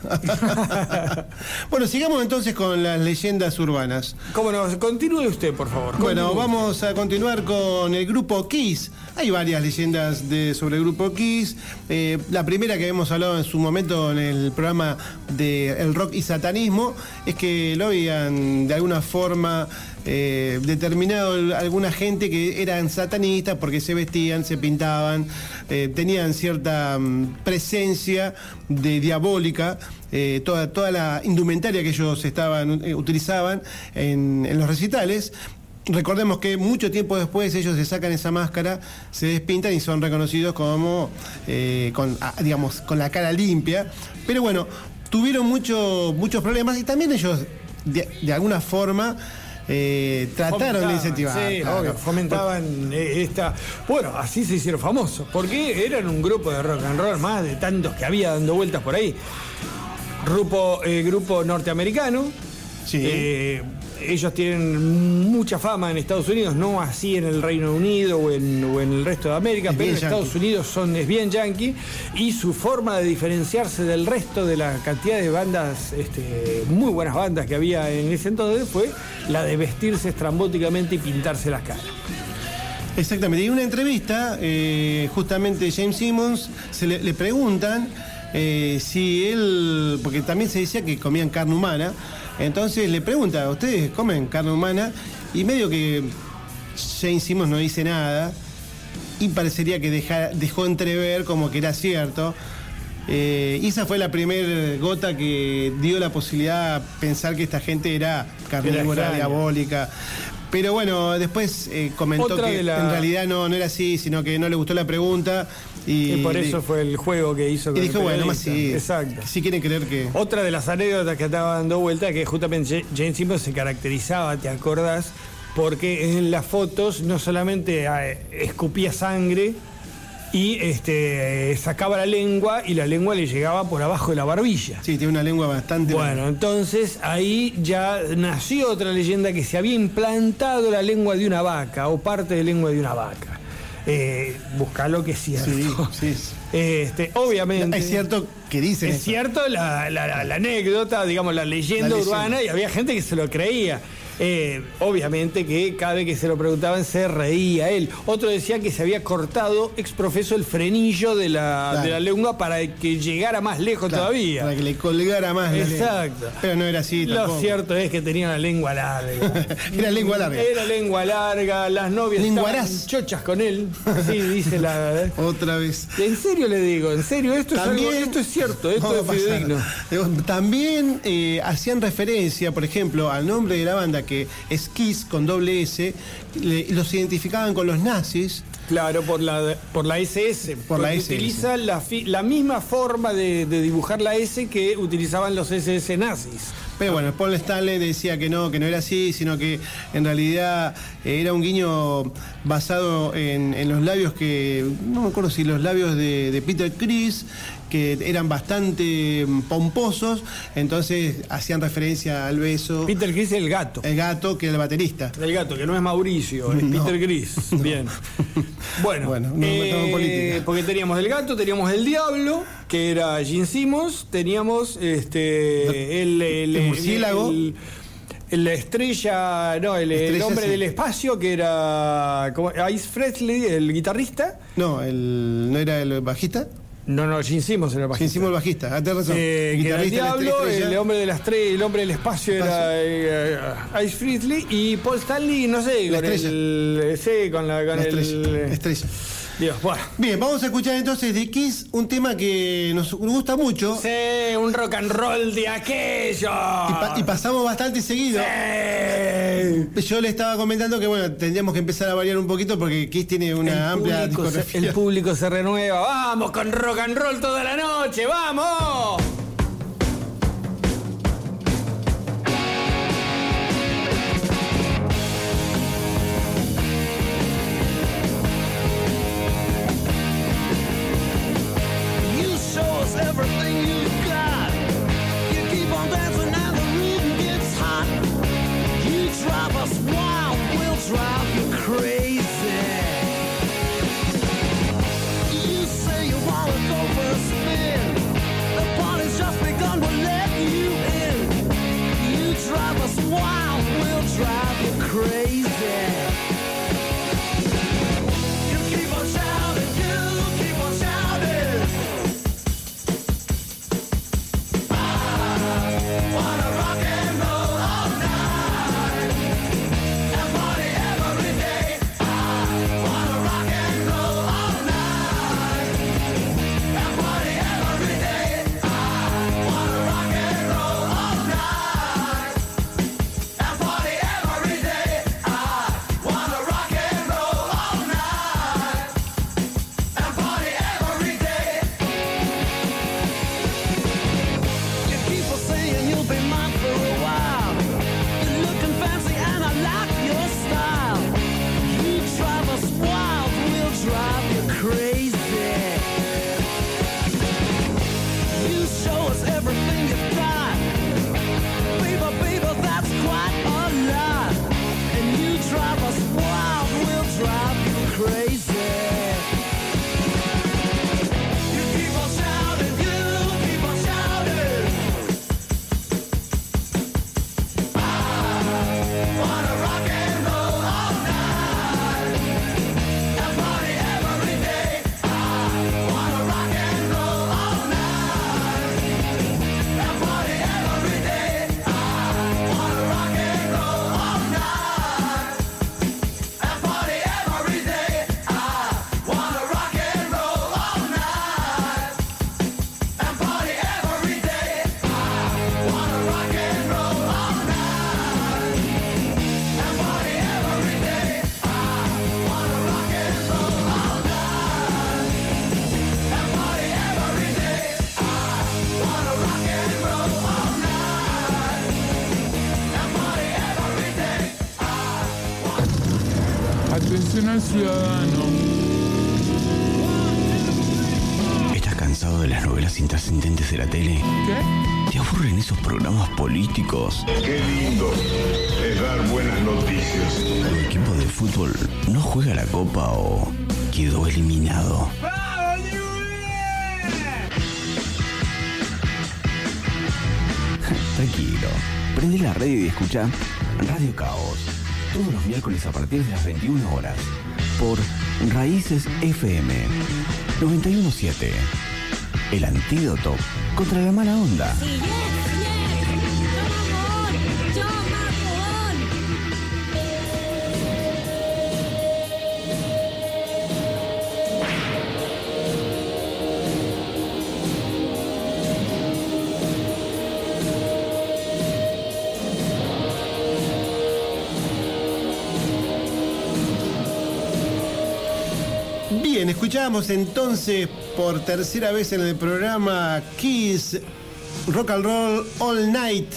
Speaker 4: bueno, sigamos entonces con las leyendas urbanas.
Speaker 1: ¿Cómo no? Continúe usted, por favor.
Speaker 4: Bueno,
Speaker 1: Continúe.
Speaker 4: vamos a continuar con el grupo Kiss. Hay varias leyendas de, sobre el grupo Kiss. Eh, la primera que hemos hablado en su momento en el programa de El Rock y Satanismo es que lo habían de alguna forma eh, determinado alguna gente que eran satanistas porque se vestían, se pintaban, eh, tenían cierta mm, presencia de diabólica. eh, toda, toda la indumentaria que ellos estaban, utilizaban en, los recitales. Recordemos que mucho tiempo después ellos se sacan esa máscara, se despintan y son reconocidos como, con, ah, digamos, con la cara limpia. Pero bueno, tuvieron mucho- muchos problemas y también ellos, de alguna forma, eh, trataron de incentivar.
Speaker 1: Sí,
Speaker 4: claro.
Speaker 1: obvio, fomentaban eh, esta. Bueno, así se hicieron famosos. Porque eran un grupo de rock and roll más de tantos que había dando vueltas por ahí. Grupo, eh, grupo norteamericano.
Speaker 4: Sí.
Speaker 1: Eh, ellos tienen mucha fama en Estados Unidos, no así en el Reino Unido o en, o en el resto de América,
Speaker 4: Es
Speaker 1: pero en Estados
Speaker 4: yankee.
Speaker 1: Unidos son, es bien yankee y su forma de diferenciarse del resto de la cantidad de bandas, este, muy buenas bandas que había en ese entonces, fue la de vestirse estrambóticamente y pintarse las caras.
Speaker 4: Exactamente. Y en una entrevista, eh, justamente James Simmons se le, le preguntan eh, si él, porque también se decía que comían carne humana, entonces le pregunta, ¿ustedes comen carne humana? Y medio que James Simmons no dice nada y parecería que deja- dejó entrever como que era cierto. Eh, y esa fue la primera gota que dio la posibilidad a pensar que esta gente era carnívora, diabólica. Pero bueno, después eh, comentó
Speaker 1: Otra
Speaker 4: que
Speaker 1: la-
Speaker 4: en realidad no, no era así, sino que no le gustó la pregunta. Y,
Speaker 1: Y por eso fue el juego que hizo
Speaker 4: y
Speaker 1: con
Speaker 4: dijo, bueno, más sí.
Speaker 1: Exacto.
Speaker 4: Si quieren creer que.
Speaker 1: Otra de las anécdotas que estaba dando vuelta que justamente Jane Simmons se caracterizaba, ¿te acordás? Porque en las fotos no solamente eh, escupía sangre y este, sacaba la lengua y la lengua le llegaba por abajo de la barbilla.
Speaker 4: Sí, tiene una lengua bastante.
Speaker 1: Bueno, entonces ahí ya nació otra leyenda que se había implantado la lengua de una vaca o parte de lengua de una vaca. Eh, buscalo que es cierto.
Speaker 4: Sí, sí.
Speaker 1: Este, obviamente.
Speaker 4: Es cierto que dicen.
Speaker 1: Es
Speaker 4: eso.
Speaker 1: cierto la, la- la- la anécdota, digamos, la leyenda,
Speaker 4: La leyenda.
Speaker 1: urbana y había gente que se lo creía. Eh, obviamente que cada vez que se lo preguntaban se reía él. Otro decía que se había cortado ex profeso el frenillo de la,
Speaker 4: Claro.
Speaker 1: de la lengua para que llegara más lejos
Speaker 4: Claro,
Speaker 1: todavía.
Speaker 4: Para que le colgara más la.
Speaker 1: Exacto.
Speaker 4: Pero no era así
Speaker 1: Lo cierto es que tenía una lengua larga.
Speaker 4: Era lengua larga.
Speaker 1: Era lengua larga, las novias estaban chochas con él. Sí, dice la.
Speaker 4: Otra vez.
Speaker 1: En serio le digo, en serio, esto, es, algo- esto es cierto, esto es fidedigno.
Speaker 4: También eh, hacían referencia, por ejemplo, al nombre de la banda que es Kiss con doble S, le- los identificaban con los nazis.
Speaker 1: Claro, por la, por la SS.
Speaker 4: Por la SS.
Speaker 1: Utiliza la, fi- la misma forma de, de dibujar la S que utilizaban los SS nazis.
Speaker 4: Pero bueno, Paul Stanley decía que no, que no era así, sino que en realidad eh, era un guiño basado en, en los labios que, no me acuerdo si los labios de, de Peter Chris, que eran bastante mm, pomposos, entonces hacían referencia al beso.
Speaker 1: Peter Chris el gato.
Speaker 4: El gato, que era el baterista.
Speaker 1: El gato, que no es Mauricio, es
Speaker 4: No.
Speaker 1: Peter Gris. Bien. Bueno,
Speaker 4: Bueno, no política.
Speaker 1: porque teníamos el gato, teníamos el diablo, que era Gene Simmons, teníamos este el, el,
Speaker 4: el murciélago.
Speaker 1: el- la estrella, no, el, el
Speaker 4: Estrella,
Speaker 1: hombre
Speaker 4: sí.
Speaker 1: del espacio, que era como, Ice Frehley, el guitarrista.
Speaker 4: No, el, ¿no era el bajista?
Speaker 1: No, no, Gene Simmons era el bajista.
Speaker 4: Hicimos el bajista, ah, tenés razón.
Speaker 1: Eh, que era el diablo,
Speaker 4: estrella.
Speaker 1: el hombre de las tres, el hombre del espacio era eh, Ice Frehley y Paul Stanley, no sé,
Speaker 4: La
Speaker 1: con
Speaker 4: estrella.
Speaker 1: el, sí, con la, con
Speaker 4: La
Speaker 1: el
Speaker 4: estrella, estrella.
Speaker 1: Dios, bueno.
Speaker 4: Bien, vamos a escuchar entonces de Kiss un tema que nos gusta mucho
Speaker 1: Sí, un rock and roll de aquello.
Speaker 4: y, pa- y pasamos bastante seguido.
Speaker 1: Sí.
Speaker 4: Yo le estaba comentando que bueno, tendríamos que empezar a variar un poquito porque Kiss tiene una
Speaker 1: El
Speaker 4: amplia
Speaker 1: se,
Speaker 4: discografía.
Speaker 1: el público se renueva. Vamos con rock and roll toda la noche, vamos.
Speaker 8: try ciudadano.
Speaker 2: ¿Estás cansado de las novelas intrascendentes de la tele?
Speaker 8: ¿Qué?
Speaker 2: ¿Te aburren esos programas políticos?
Speaker 3: Qué lindo es dar buenas noticias.
Speaker 2: ¿Tu equipo de fútbol no juega la copa o quedó eliminado? Tranquilo, prende la radio y escucha Radio Caos. Todos los miércoles a partir de las 21 horas. Por Raíces FM 917. El antídoto contra la mala onda.
Speaker 4: Escuchábamos entonces por tercera vez en el programa Kiss Rock and Roll All Night.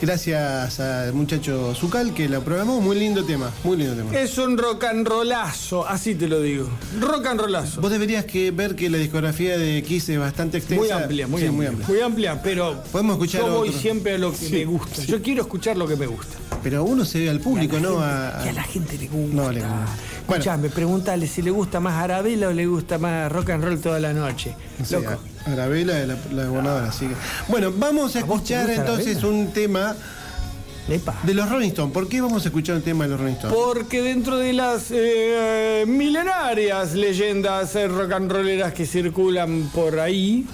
Speaker 4: Gracias al muchacho Zucal que la programó. Muy lindo tema, muy lindo tema.
Speaker 1: Es un rock and rollazo, así te lo digo. Rock and rollazo.
Speaker 4: Vos deberías que ver que la discografía de Kiss es bastante extensa.
Speaker 1: Muy amplia, muy,
Speaker 4: Sí,
Speaker 1: amplia, muy amplia, pero
Speaker 4: Podemos escuchar
Speaker 1: yo voy
Speaker 4: otro.
Speaker 1: siempre a lo que
Speaker 4: Sí,
Speaker 1: me gusta.
Speaker 4: sí.
Speaker 1: Yo quiero escuchar lo que me gusta.
Speaker 4: Pero uno se ve al público,
Speaker 1: Y a la
Speaker 4: ¿no?
Speaker 1: gente-
Speaker 4: A- a-
Speaker 1: y a la gente le gusta.
Speaker 4: No, le gusta. Bueno,
Speaker 1: Escuchame, pregúntale si le gusta más Arabella o le gusta más rock and roll toda la noche.
Speaker 4: no sé,
Speaker 1: Loco.
Speaker 4: a- Arabella de la, la gobernadora, así que- Bueno, vamos a
Speaker 1: ¿A
Speaker 4: escuchar entonces
Speaker 1: Arabella?
Speaker 4: un tema
Speaker 1: Epa.
Speaker 4: de los Rolling Stones. ¿Por qué vamos a escuchar un tema de los Rolling Stones?
Speaker 1: Porque dentro de las eh, milenarias leyendas rock and rolleras que circulan por ahí,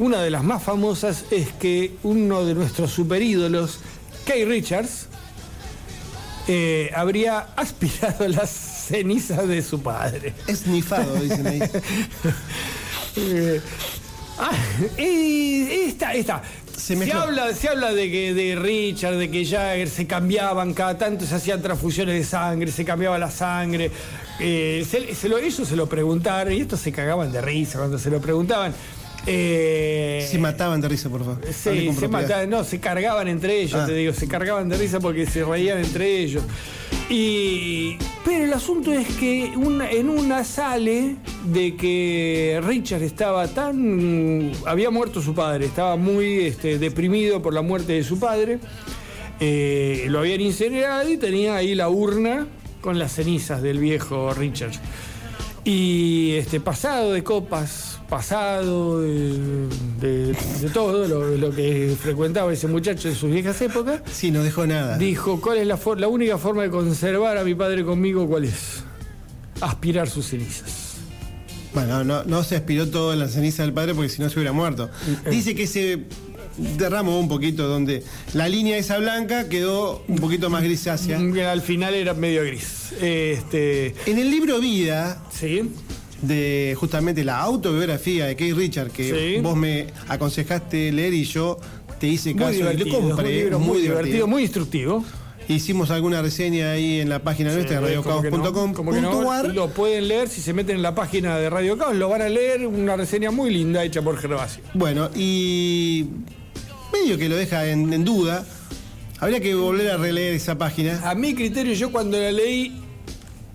Speaker 1: una de las más famosas es que uno de nuestros superídolos, Kay Richards, eh, habría aspirado las cenizas de su padre.
Speaker 4: Es nifado, dicen ahí.
Speaker 1: Eh, ah, y esta, esta.
Speaker 4: Se
Speaker 1: habla, se habla de que de Richard, de que Jagger se cambiaban cada tanto, se hacían transfusiones de sangre, se cambiaba la sangre. Eh, se- se lo- ellos se lo preguntaron y estos se cagaban de risa cuando se lo preguntaban. Eh,
Speaker 4: Se mataban de risa, por favor.
Speaker 1: Sí, se mataban, no, se cargaban entre ellos,
Speaker 4: Ah.
Speaker 1: te digo, se cargaban de risa porque se reían entre ellos. Y, pero el asunto es que en una sale de que Richard estaba tan. había muerto su padre, estaba muy este, deprimido por la muerte de su padre. Eh, lo habían incinerado y tenía ahí la urna con las cenizas del viejo Richard. Y este, pasado de copas, pasado de, de- de todo lo, lo que frecuentaba ese muchacho en sus viejas épocas,
Speaker 4: Sí, no dejó nada.
Speaker 1: dijo, ¿cuál es la, la única forma de conservar a mi padre conmigo? ¿Cuál es? Aspirar sus cenizas.
Speaker 4: Bueno, no, no se aspiró todo en la ceniza del padre porque si no se hubiera muerto.
Speaker 1: Eh.
Speaker 4: Dice que se derramó un poquito donde la línea esa blanca quedó un poquito más grisácea.
Speaker 1: Que Al final era medio gris. Este,
Speaker 4: En el libro Vida,
Speaker 1: sí,
Speaker 4: de justamente la autobiografía de Keith Richard, que
Speaker 1: Sí.
Speaker 4: vos me aconsejaste leer y yo te hice
Speaker 1: muy
Speaker 4: caso y lo compré.
Speaker 1: un libro muy, divertido, muy instructivo.
Speaker 4: Hicimos alguna reseña ahí en la página nuestra,
Speaker 1: Sí, como que no,
Speaker 4: radiocaos.com.ar.
Speaker 1: Lo pueden leer si se meten en la página de Radio Caos, lo van a leer, una reseña muy linda hecha por Gervasio.
Speaker 4: Bueno, y medio que lo deja en, en duda. Habría que volver a releer esa página.
Speaker 1: A mi criterio, yo cuando la leí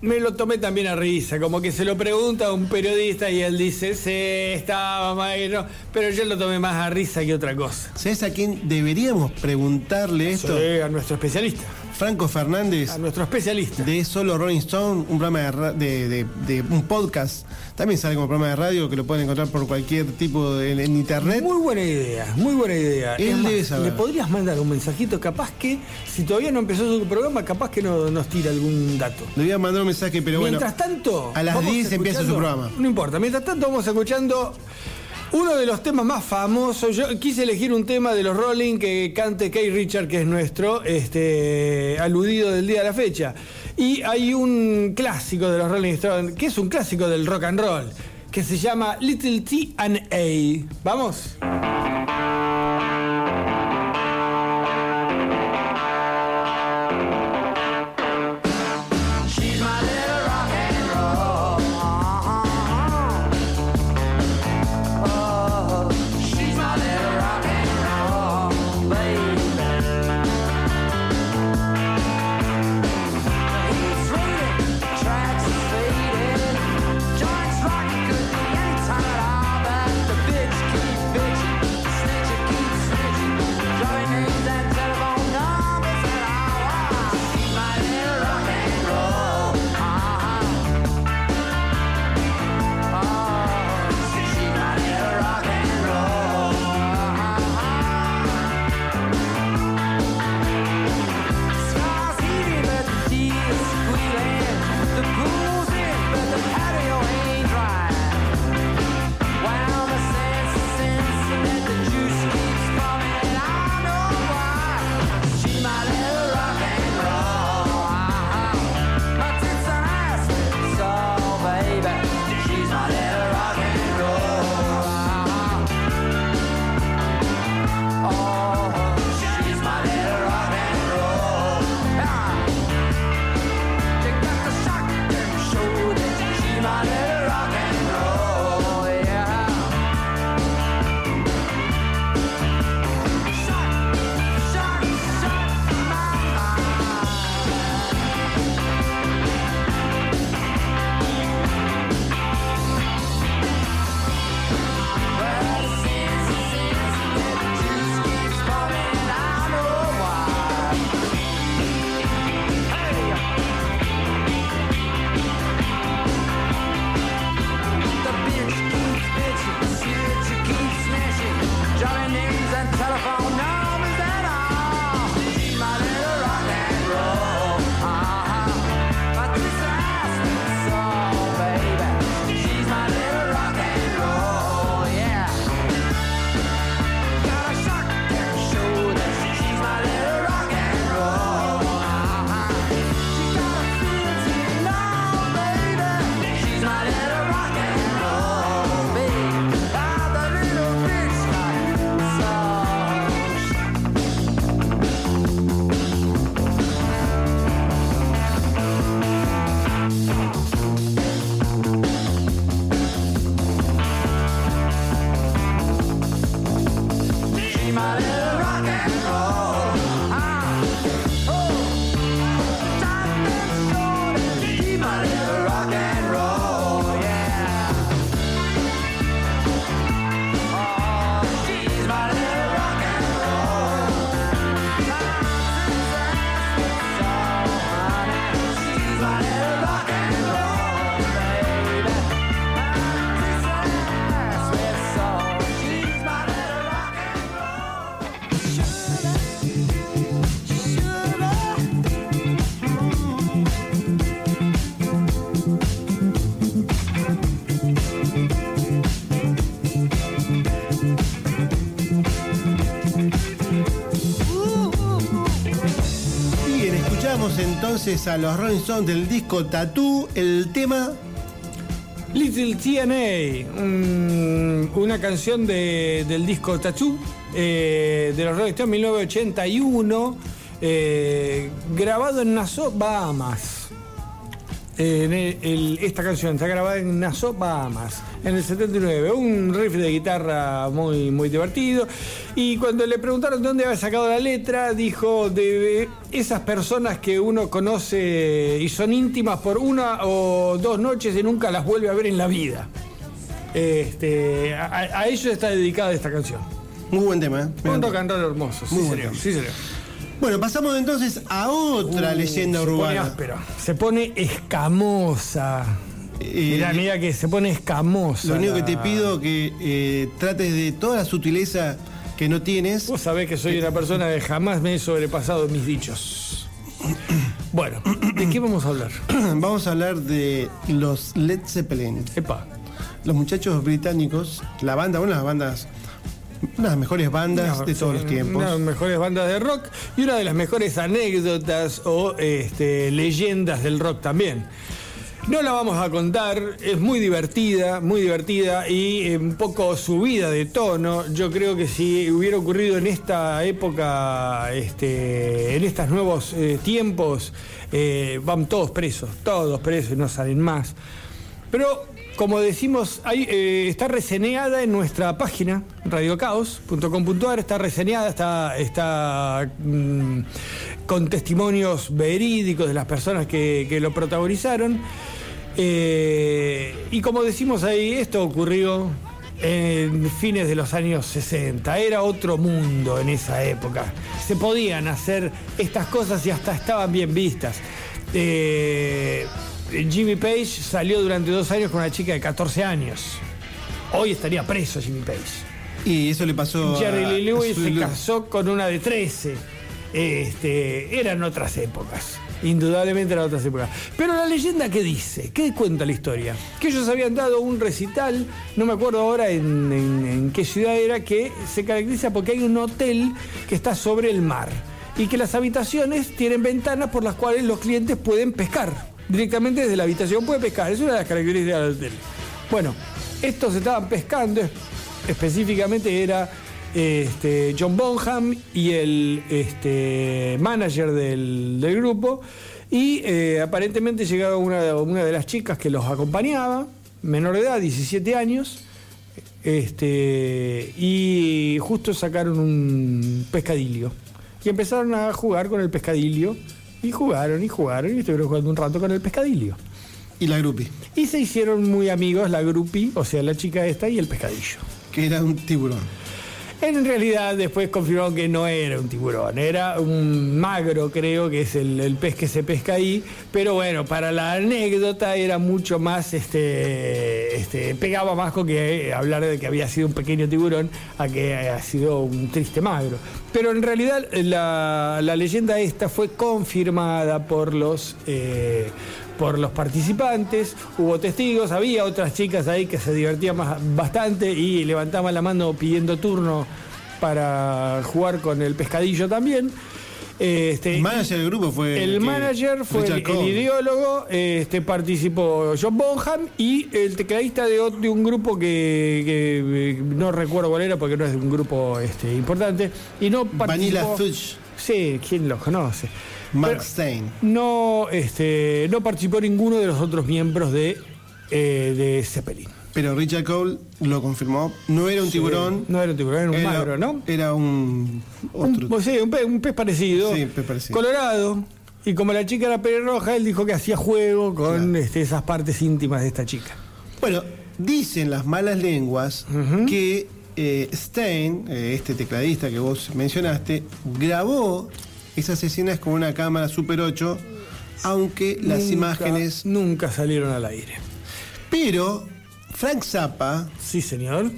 Speaker 1: me lo tomé también a risa, como que se lo pregunta a un periodista y él dice, sí, estaba mal, no", pero yo lo tomé más a risa que otra cosa.
Speaker 4: ¿Sabes a quién deberíamos preguntarle esto?
Speaker 1: Sí, a nuestro especialista,
Speaker 4: Franco Fernández,
Speaker 1: a nuestro especialista.
Speaker 4: de Solo Rolling Stone, un programa de, ra- de- de- de un podcast. También sale como programa de radio que lo pueden encontrar por cualquier tipo de, en internet.
Speaker 1: Muy buena idea, muy buena idea.
Speaker 4: Él debe saber.
Speaker 1: Le podrías mandar un mensajito, capaz que, si todavía no empezó su programa, capaz que no, nos tira algún dato.
Speaker 4: Le voy a mandar un mensaje, pero bueno.
Speaker 1: mientras tanto.
Speaker 4: a las
Speaker 1: vamos
Speaker 4: 10 empieza su programa.
Speaker 1: No importa, mientras tanto vamos escuchando uno de los temas más famosos. Yo quise elegir un tema de los Rolling que cante Kay Richard, que es nuestro este, aludido del día de la fecha. Y hay un clásico de los Rolling Stones, que es un clásico del rock and roll, que se llama Little T and A. ¿Vamos?
Speaker 4: A los Rolling del disco Tattoo, el tema
Speaker 1: Little TNA, un- una canción de- del disco Tattoo eh, de los Rolling Stones 1981, eh, grabado en Nassau, Bahamas. En el- el- esta canción está grabada en Nassau, Bahamas, en el 79. Un riff de guitarra muy, muy divertido. Y cuando le preguntaron de dónde había sacado la letra, dijo de esas personas que uno conoce y son íntimas por una o dos noches y nunca las vuelve a ver en la vida. Este, a, a ellos está dedicada esta canción.
Speaker 4: muy buen tema. ¿eh?
Speaker 1: Un rock and roll hermoso, sí,
Speaker 4: Muy tema.
Speaker 1: sí, señor.
Speaker 4: Bueno, pasamos entonces a otra
Speaker 1: Uh,
Speaker 4: leyenda
Speaker 1: se pone
Speaker 4: urbana.
Speaker 1: áspero. Se pone escamosa.
Speaker 4: Eh,
Speaker 1: Mira, mira que se pone escamosa.
Speaker 4: Lo único que te pido que eh, trates de toda la sutileza que no tienes.
Speaker 1: Vos sabés que soy una persona que jamás me he sobrepasado mis dichos. Bueno, ¿de qué vamos a hablar?
Speaker 4: Vamos a hablar de los Led Zeppelin.
Speaker 1: Epa.
Speaker 4: Los muchachos británicos, la banda, una de las bandas, una de las mejores bandas de todos los tiempos.
Speaker 1: Una de las mejores bandas de rock y una de las mejores anécdotas o este, leyendas del rock también. No la vamos a contar, es muy divertida, muy divertida y eh, un poco subida de tono. Yo creo que si hubiera ocurrido en esta época, este, en estos nuevos eh, tiempos, eh, van todos presos, todos presos y no salen más. Pero, como decimos, eh, está reseñada en nuestra página, radiocaos.com.ar, está reseñada, está, mm, con testimonios verídicos de las personas que, que lo protagonizaron. Eh, y como decimos ahí, esto ocurrió en fines de los años 60. Era otro mundo en esa época. Se podían hacer estas cosas y hasta estaban bien vistas. Eh, Jimmy Page salió durante dos años con una chica de 14 años. Hoy estaría preso Jimmy Page.
Speaker 4: Y eso le pasó
Speaker 1: Jerry
Speaker 4: a,
Speaker 1: Lee Lewis se casó con una de 13. Este, eran otras épocas. Indudablemente eran otras épocas. Pero la leyenda, ¿qué dice? ¿Qué cuenta la historia? Que ellos habían dado un recital, no me acuerdo ahora en, en- en qué ciudad era, que se caracteriza porque hay un hotel que está sobre el mar. Y que las habitaciones tienen ventanas por las cuales los clientes pueden pescar. Directamente desde la habitación puede pescar. Es una de las características del hotel. Bueno, estos estaban pescando, es- específicamente era este, John Bonham y el este, manager del, grupo. Y eh, aparentemente llegaba una, una de las chicas que los acompañaba, menor de edad, 17 años. Este, y justo sacaron un pescadillo. Y empezaron a jugar con el pescadillo. Y jugaron y jugaron y estuvieron jugando un rato con el pescadillo.
Speaker 4: Y la grupi,
Speaker 1: Y se hicieron muy amigos la grupi, o sea, la chica esta y el pescadillo.
Speaker 4: que era un tiburón.
Speaker 1: En realidad después confirmaron que no era un tiburón, era un magro creo que es el, el pez que se pesca ahí, pero bueno, para la anécdota era mucho más, este, este, pegaba más con que hablar de que había sido un pequeño tiburón a que haya sido un triste magro. Pero en realidad la, la leyenda esta fue confirmada por los... eh, por los participantes, hubo testigos, había otras chicas ahí que se divertían más- bastante y levantaban la mano pidiendo turno para jugar con el pescadillo también. Este,
Speaker 4: El manager del grupo fue.
Speaker 1: el manager fue el, ideólogo, este, participó John Bonham y el tecladista de, de un grupo que, que, eh, no recuerdo cuál era porque no es un grupo este, importante. Y no participó.
Speaker 4: Vanilla Fudge,
Speaker 1: Sí, ¿quién lo conoce?
Speaker 4: Mark
Speaker 1: Pero-
Speaker 4: Stein.
Speaker 1: no, este, no participó ninguno de los otros miembros de, eh, de Zeppelin.
Speaker 4: Pero Richard Cole lo confirmó. No era un tiburón.
Speaker 1: No era un tiburón, era un
Speaker 4: era,
Speaker 1: magro, ¿no?
Speaker 4: Era un. Otro.
Speaker 1: pues sí, un, pez, un pez parecido.
Speaker 4: Sí, pez parecido.
Speaker 1: Colorado. Y como la chica era pelirroja, él dijo que hacía juego con
Speaker 4: Claro.
Speaker 1: este, esas partes íntimas de esta chica.
Speaker 4: Bueno, dicen las malas lenguas que eh, Stein, eh, este tecladista que vos mencionaste, grabó esas escenas con una cámara Super 8, aunque las
Speaker 1: Nunca-
Speaker 4: imágenes.
Speaker 1: Nunca salieron al aire.
Speaker 4: Pero Frank Zappa
Speaker 1: Sí, señor.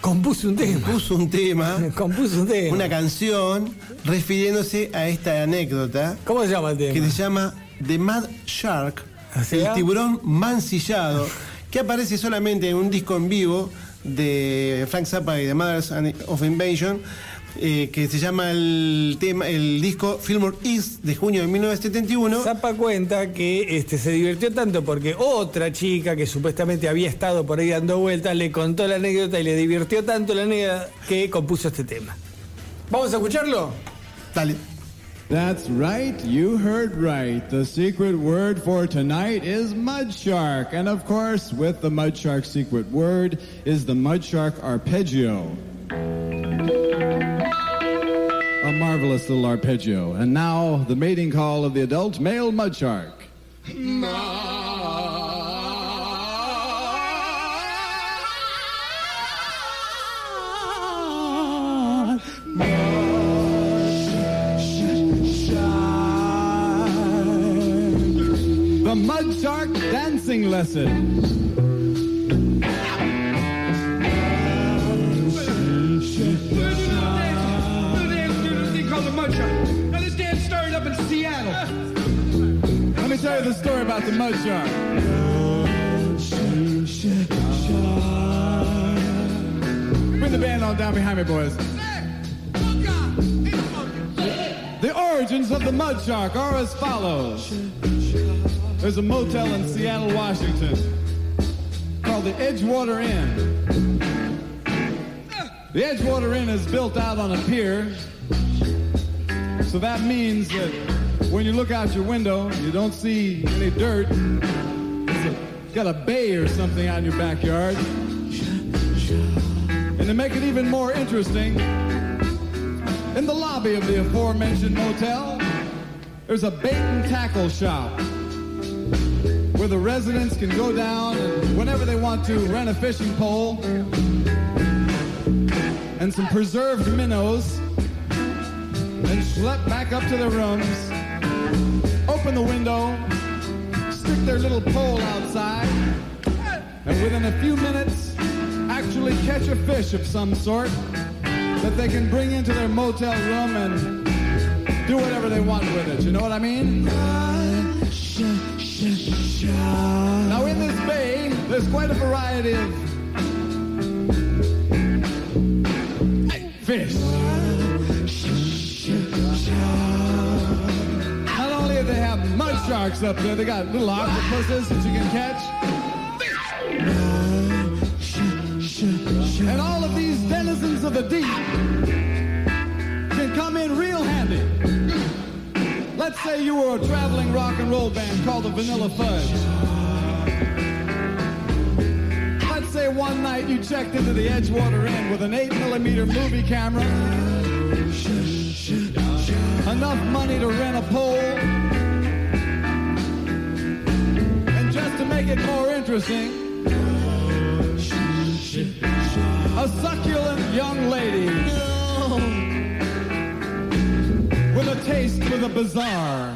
Speaker 1: Compuso un tema.
Speaker 4: puso un tema,
Speaker 1: Compuso un tema.
Speaker 4: una canción, refiriéndose a esta anécdota
Speaker 1: ¿Cómo se llama el tema?
Speaker 4: que se llama The Mad Shark,
Speaker 1: ¿Ah,
Speaker 4: el tiburón mancillado, que aparece solamente en un disco en vivo de Frank Zappa y The Mothers of Invasion, eh, que se llama el tema, el disco Fillmore East de junio de 1971.
Speaker 1: Zapa cuenta que este, se divirtió tanto porque otra chica que supuestamente había estado por ahí dando vueltas le contó la anécdota y le divirtió tanto la anécdota que compuso este tema. ¿Vamos a escucharlo?
Speaker 4: Dale.
Speaker 8: That's right, you heard right. The secret word for tonight is mud shark. And of course, with the mud shark secret word is the mud shark arpeggio. Marvelous little arpeggio. And now, the mating call of the adult male mud shark. The mud shark dancing lesson. You the story about the mud shark. Bring the band on down behind me, boys. The origins of the mud shark are as follows. There's a motel in Seattle, Washington called the Edgewater Inn. The Edgewater Inn is built out on a pier, so that means that when you look out your window, you don't see any dirt. Got a bay or something out in your backyard. And to make it even more interesting, in the lobby of the aforementioned motel, there's a bait and tackle shop where the residents can go down and whenever they want to rent a fishing pole and some preserved minnows and schlep back up to their rooms, open the window, stick their little pole outside, and within a few minutes, actually catch a fish of some sort that they can bring into their motel room and do whatever they want with it. You know what I mean? Now, in this bay, there's quite a variety of fish. Sharks up there, they got little octopuses that you can catch. And all of these denizens of the deep can come in real handy. Let's say you were a traveling rock and roll band called the Vanilla Fudge. Let's say one night you checked into the Edgewater Inn with an 8 millimeter movie camera, enough money to rent a pole, to make it more interesting, a succulent young lady with a taste for the bizarre.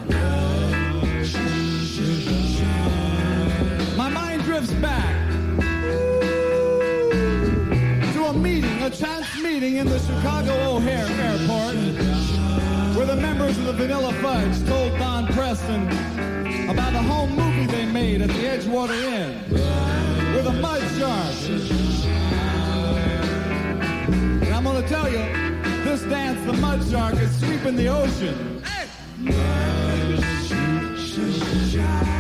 Speaker 8: My mind drifts back to a meeting, a chance meeting in the Chicago O'Hare Airport, where the members of the Vanilla Fudge told Don Preston a home movie they made at the Edgewater Inn with a mud shark. And I'm gonna tell you, this dance, the mud shark, is sweeping the ocean.
Speaker 4: Bien,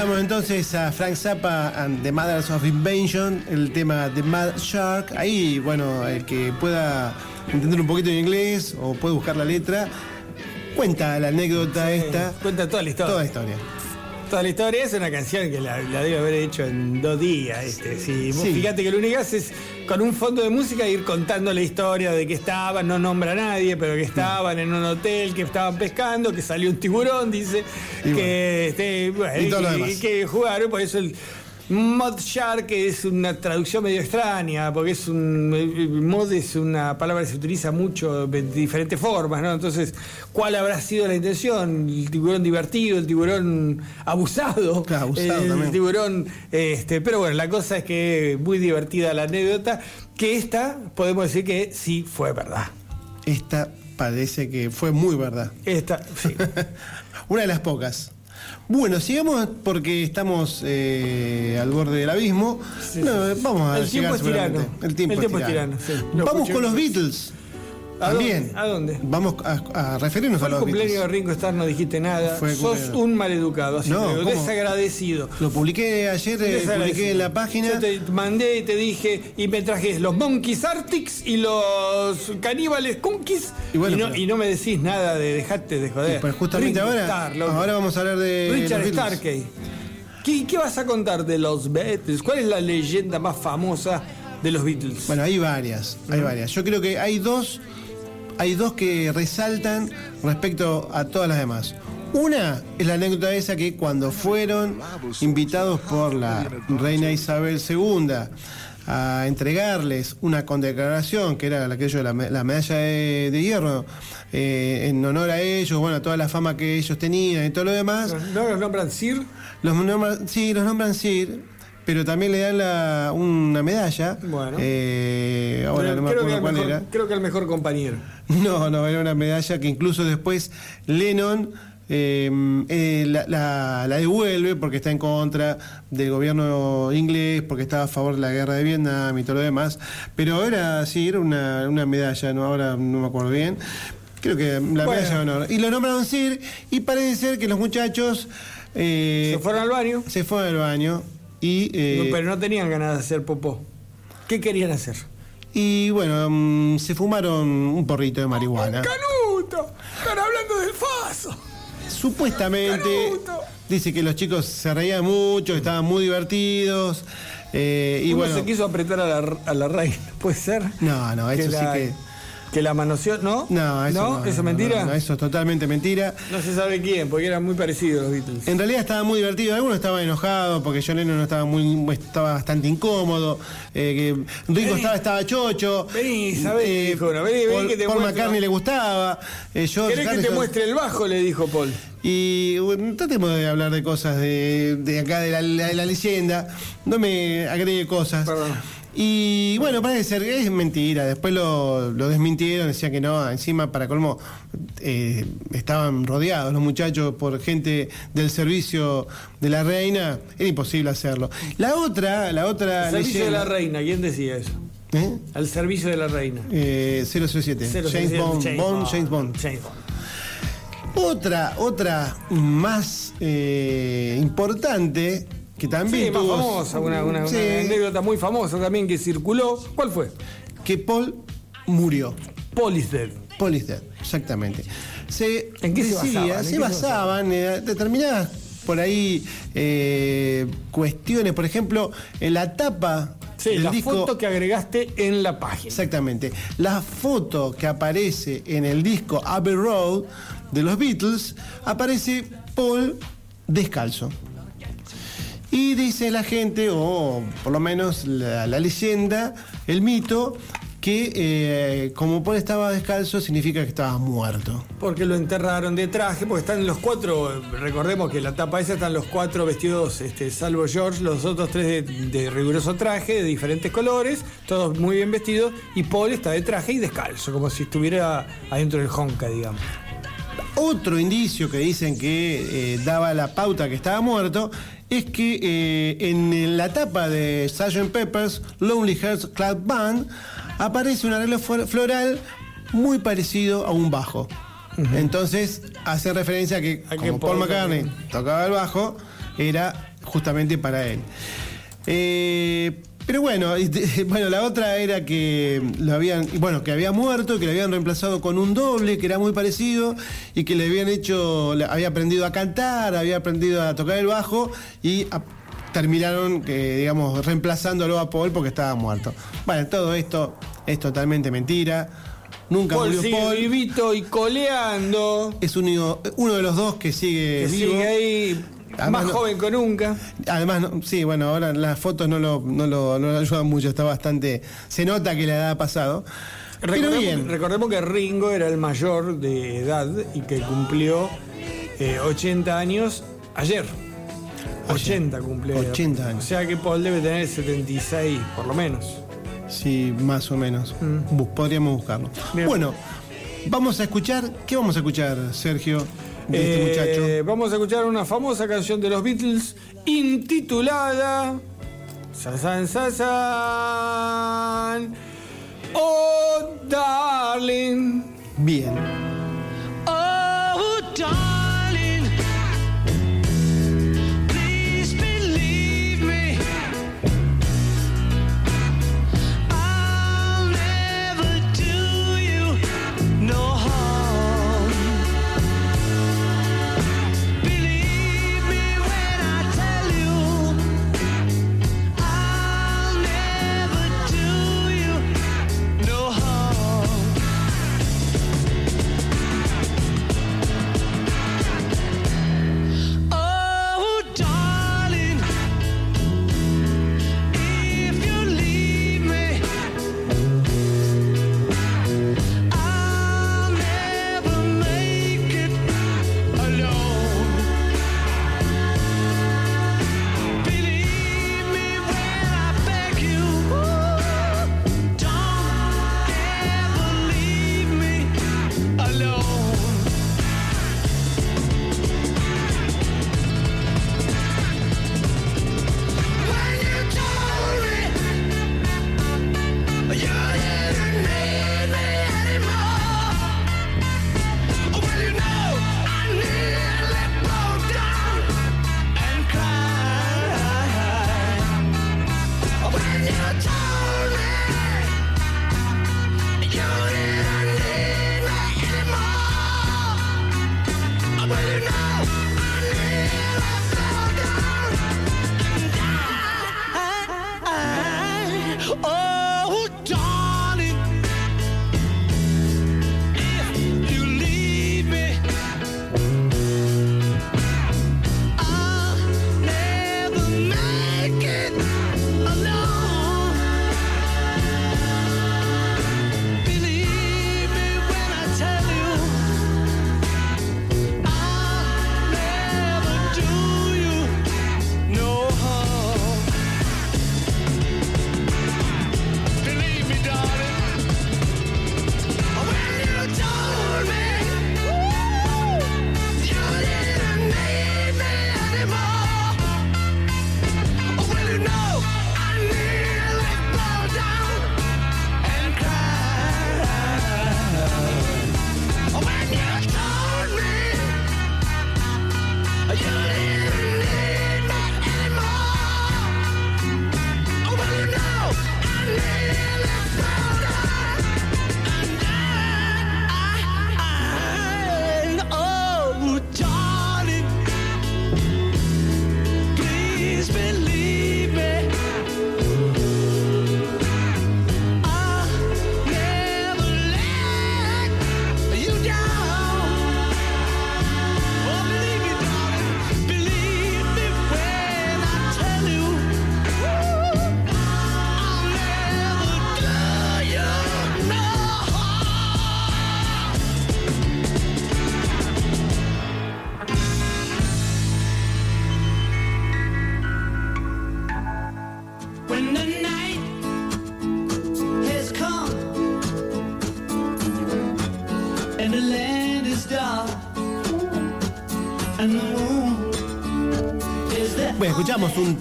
Speaker 4: escuchamos entonces a Frank Zappa and the Mothers of Invention, el tema de Mad Shark. Ahí, bueno, el que pueda entender un poquito de inglés o puede buscar la letra, cuenta la anécdota esta.
Speaker 1: Cuenta toda la historia.
Speaker 4: Toda la historia.
Speaker 1: Toda la historia es una canción que la, la debe haber hecho en dos días. Este. Si
Speaker 4: Sí.
Speaker 1: fíjate que lo único que hace es con un fondo de música ir contando la historia de que estaban, no nombra a nadie, pero que estaban en un hotel, que estaban pescando, que salió un tiburón, dice,
Speaker 4: Y
Speaker 1: que, este, bueno,
Speaker 4: Y
Speaker 1: y que jugaron, por eso el Mod Shark es una traducción medio extraña, porque es un el mod es una palabra que se utiliza mucho de diferentes formas, ¿no? Entonces, ¿cuál habrá sido la intención? El tiburón divertido, el tiburón abusado,
Speaker 4: Claro, abusado
Speaker 1: el
Speaker 4: también.
Speaker 1: tiburón, este, pero bueno, la cosa es que muy divertida la anécdota, que esta podemos decir que sí fue verdad.
Speaker 4: Esta parece que fue muy verdad.
Speaker 1: Esta, sí.
Speaker 4: Una de las pocas. Bueno, sigamos porque estamos eh, al borde del abismo.
Speaker 1: Sí,
Speaker 4: No,
Speaker 1: sí.
Speaker 4: vamos a
Speaker 1: El tiempo
Speaker 4: llegar
Speaker 1: es tirano.
Speaker 4: El tiempo,
Speaker 1: El tiempo
Speaker 4: es
Speaker 1: es
Speaker 4: tirano.
Speaker 1: tirano, sí. Lo
Speaker 4: Vamos
Speaker 1: escuché
Speaker 4: con los Beatles.
Speaker 1: ¿A
Speaker 4: También.
Speaker 1: dónde? ¿A dónde?
Speaker 4: Vamos a, a referirnos
Speaker 1: Fue
Speaker 4: a los
Speaker 1: cumpleaños
Speaker 4: Beatles.
Speaker 1: de Ringo Starr, no dijiste nada.
Speaker 4: Fue
Speaker 1: Sos un maleducado, así
Speaker 4: No,
Speaker 1: desagradecido.
Speaker 4: Lo publiqué ayer, eh, publiqué en la página.
Speaker 1: Yo te mandé y te dije, y me trajes los Monkeys Arctics y los caníbales Conquis.
Speaker 4: Y bueno,
Speaker 1: no,
Speaker 4: pero-
Speaker 1: y no me decís nada de dejarte de joder.
Speaker 4: Pues justamente
Speaker 1: Ringo
Speaker 4: ahora,
Speaker 1: Starr,
Speaker 4: ahora vamos a hablar de
Speaker 1: Richard
Speaker 4: los.
Speaker 1: Starkey. ¿Qué, qué vas a contar de los Beatles? ¿Cuál es la leyenda más famosa de los Beatles?
Speaker 4: Bueno, hay varias, hay varias. Yo creo que hay dos, hay dos que resaltan respecto a todas las demás. Una es la anécdota esa que cuando fueron invitados por la reina Isabel II a entregarles una condecoración que era aquello, la, me- la medalla de, de hierro eh, en honor a ellos, bueno, a toda la fama que ellos tenían y todo lo demás.
Speaker 1: ¿No los nombran Sir?
Speaker 4: Los nombran, sí, los nombran Sir, pero también le dan la- una medalla.
Speaker 1: Bueno.
Speaker 4: Eh, ahora no me
Speaker 1: creo, que
Speaker 4: acuerdo cuál
Speaker 1: mejor,
Speaker 4: era.
Speaker 1: creo que el mejor compañero.
Speaker 4: No, no, era una medalla que incluso después Lennon eh, eh, la, la- la devuelve porque está en contra del gobierno inglés, porque estaba a favor de la guerra de Vietnam y todo lo demás. Pero era, sí, era una, una medalla, no, ahora no me acuerdo bien. Creo que la
Speaker 1: Bueno.
Speaker 4: medalla de honor. Y lo nombraron Sir y parece ser que los muchachos... eh,
Speaker 1: Se fueron al baño,
Speaker 4: se fueron al baño y... eh,
Speaker 1: pero no tenían ganas de hacer popó. ¿Qué querían hacer?
Speaker 4: Y bueno, mm, se fumaron un porrito de marihuana.
Speaker 1: ¡Canuto! Están hablando del faso.
Speaker 4: Supuestamente
Speaker 1: Canuto.
Speaker 4: dice que los chicos se reían mucho, estaban muy divertidos. eh, y
Speaker 1: Uno
Speaker 4: bueno,
Speaker 1: se quiso apretar a la, a la reina, ¿puede ser?
Speaker 4: no, no, eso
Speaker 1: la,
Speaker 4: sí que.
Speaker 1: Que la manoseó, ¿no?
Speaker 4: No, eso no,
Speaker 1: ¿Eso es
Speaker 4: no,
Speaker 1: mentira?
Speaker 4: no, no, eso es totalmente mentira.
Speaker 1: No se sabe quién, porque eran muy parecidos los Beatles.
Speaker 4: En realidad estaba muy divertido. Algunos estaban enojados porque John Lennon estaba muy, estaba bastante incómodo. eh, que Ringo estaba, estaba chocho.
Speaker 1: Vení, sabés, dijo uno, vení, vení
Speaker 4: Paul,
Speaker 1: que te
Speaker 4: Paul
Speaker 1: muestro.
Speaker 4: McCartney le gustaba. eh, George
Speaker 1: ¿Querés que te muestre el bajo? Le dijo Paul.
Speaker 4: Y bueno, tratemos de hablar de cosas de, de acá, de la, la- de la leyenda. No me agregue cosas.
Speaker 1: Perdón.
Speaker 4: Y bueno, parece ser que es mentira. Después lo, lo desmintieron, decían que no. Encima, para colmo, eh, estaban rodeados los muchachos por gente del servicio de la reina. Era imposible hacerlo. La otra, la otra
Speaker 1: Al servicio de la reina, ¿quién decía eso?
Speaker 4: ¿Eh?
Speaker 1: Al servicio de la reina.
Speaker 4: Eh, 007. James
Speaker 1: 007,
Speaker 4: Bond,
Speaker 1: James
Speaker 4: Bond, James Bond.
Speaker 1: James Bond.
Speaker 4: Otra, otra más eh, importante que también
Speaker 1: Sí, más
Speaker 4: tuvo-
Speaker 1: famosa, una, una- una
Speaker 4: Sí,
Speaker 1: anécdota muy famosa también que circuló. ¿Cuál fue?
Speaker 4: que Paul murió.
Speaker 1: Paul is dead.
Speaker 4: Paul is dead, exactamente. Se
Speaker 1: ¿En qué
Speaker 4: decía,
Speaker 1: basaban? ¿En
Speaker 4: se
Speaker 1: qué se
Speaker 4: basaban en determinadas por ahí eh, cuestiones, por ejemplo, en la tapa
Speaker 1: Sí, la
Speaker 4: disco.
Speaker 1: foto que agregaste en la página.
Speaker 4: Exactamente. La foto que aparece en el disco Abbey Road de los Beatles, aparece Paul descalzo. Y dice la gente, o por lo menos la, la leyenda, el mito, que eh, como Paul estaba descalzo significa que estaba muerto.
Speaker 1: Porque lo enterraron de traje, porque están los cuatro, recordemos que la tapa esa están los cuatro vestidos, este, salvo George, los otros tres de, de riguroso traje, de diferentes colores, todos muy bien vestidos, y Paul está de traje y descalzo, como si estuviera adentro del Honka, digamos.
Speaker 4: Otro indicio que dicen que eh, daba la pauta que estaba muerto es que eh, en la tapa de Sgt. Pepper's Lonely Hearts Club Band aparece un arreglo flo- floral muy parecido a un bajo. Entonces hace referencia a que como Paul McCartney tocaba el bajo, era justamente para él. Eh, pero bueno, bueno, la otra era que lo habían, bueno, que había muerto, que le habían reemplazado con un doble, que era muy parecido, y que le habían hecho, había aprendido a cantar, había aprendido a tocar el bajo, y a-
Speaker 6: terminaron, eh, digamos, reemplazándolo a Paul porque estaba muerto. Bueno, todo esto es totalmente mentira. Nunca
Speaker 1: Paul
Speaker 6: murió
Speaker 1: sigue
Speaker 6: Paul.
Speaker 1: vivito y coleando.
Speaker 6: Es único- uno de los dos que sigue
Speaker 1: Que
Speaker 6: vivo.
Speaker 1: sigue ahí
Speaker 6: Además,
Speaker 1: más joven que nunca.
Speaker 6: Además, no- sí, bueno, ahora las fotos no lo, no lo, no lo ayudan mucho, está bastante. Se nota que la edad ha pasado. Pero
Speaker 1: Recordemos,
Speaker 6: bien.
Speaker 1: recordemos que Ringo era el mayor de edad y que cumplió eh, 80 años ayer. 80 cumplió.
Speaker 6: 80 años.
Speaker 1: O sea que Paul debe tener 76, por lo menos.
Speaker 6: Sí, más o menos. Bu- Podríamos buscarlo.
Speaker 1: Mm. Bien.
Speaker 6: Bueno, vamos a escuchar. ¿Qué vamos a escuchar, Sergio? De este
Speaker 1: Eh,
Speaker 6: muchacho.
Speaker 1: Vamos a escuchar una famosa canción de los Beatles intitulada Sasan Sasan Oh Darling.
Speaker 6: Bien.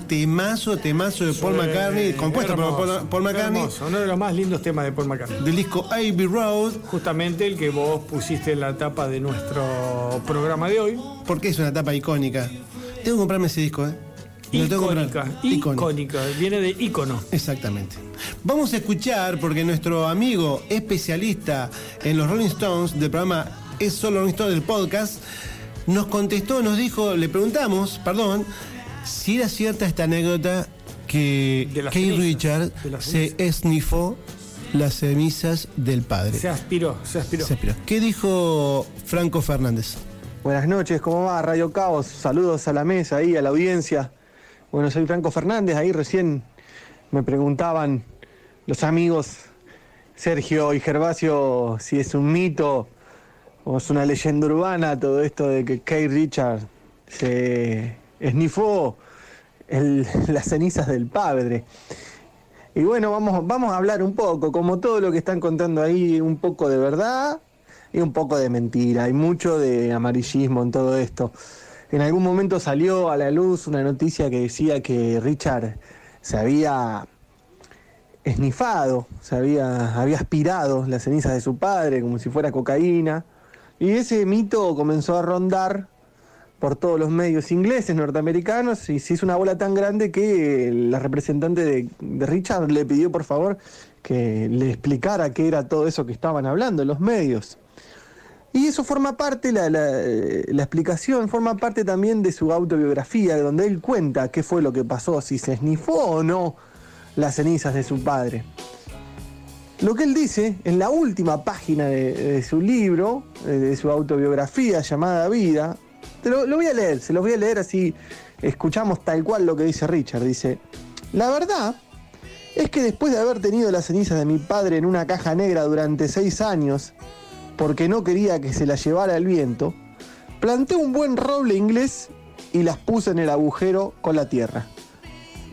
Speaker 6: Temazo, temazo de Paul McCartney, compuesto por Paul, Paul McCartney,
Speaker 1: Hermoso, uno de los más lindos temas de Paul McCartney.
Speaker 6: del disco Abbey Road,
Speaker 1: Justamente el que vos pusiste en la tapa de nuestro programa de hoy.
Speaker 6: porque es una tapa icónica. Tengo que comprarme ese disco, ¿eh?
Speaker 1: Icónica, icónica, viene de ícono.
Speaker 6: Exactamente. Vamos a escuchar, porque nuestro amigo especialista en los Rolling Stones del programa Es Solo Rolling Stones del podcast, nos contestó, nos dijo, le preguntamos, perdón,
Speaker 4: si era cierta esta anécdota que Kate
Speaker 1: cenizas,
Speaker 4: Richard se esnifó las cenizas del padre.
Speaker 1: Se aspiró, se aspiró.
Speaker 4: Se aspiró. ¿Qué dijo Franco Fernández?
Speaker 9: Buenas noches, ¿cómo va Radio Caos? Saludos a la mesa ahí, a la audiencia. Bueno, soy Franco Fernández, ahí recién me preguntaban los amigos Sergio y Gervasio si es un mito o es una leyenda urbana todo esto de que Kate Richard se esnifó las cenizas del padre. Y bueno, vamos, vamos a hablar un poco, como todo lo que están contando ahí, un poco de verdad y un poco de mentira. Hay mucho de amarillismo en todo esto. En algún momento salió a la luz una noticia que decía que Richard se había esnifado, se había, había aspirado las cenizas de su padre como si fuera cocaína. Y ese mito comenzó a rondar por todos los medios ingleses, norteamericanos, y se hizo una bola tan grande que la representante de, Richard le pidió por favor que le explicara qué era todo eso que estaban hablando los medios. Y eso forma parte, la, la, eh, explicación forma parte también de su autobiografía, donde él cuenta qué fue lo que pasó, si se esnifó o no las cenizas de su padre. Lo que él dice en la última página de, de su libro, eh, de su autobiografía llamada Vida, te lo, lo voy a leer, se los voy a leer así escuchamos tal cual lo que dice Richard. Dice, la verdad es que después de haber tenido las cenizas de mi padre en una caja negra durante seis años, porque no quería que se las llevara el viento, planté un buen roble inglés y las puse en el agujero con la tierra.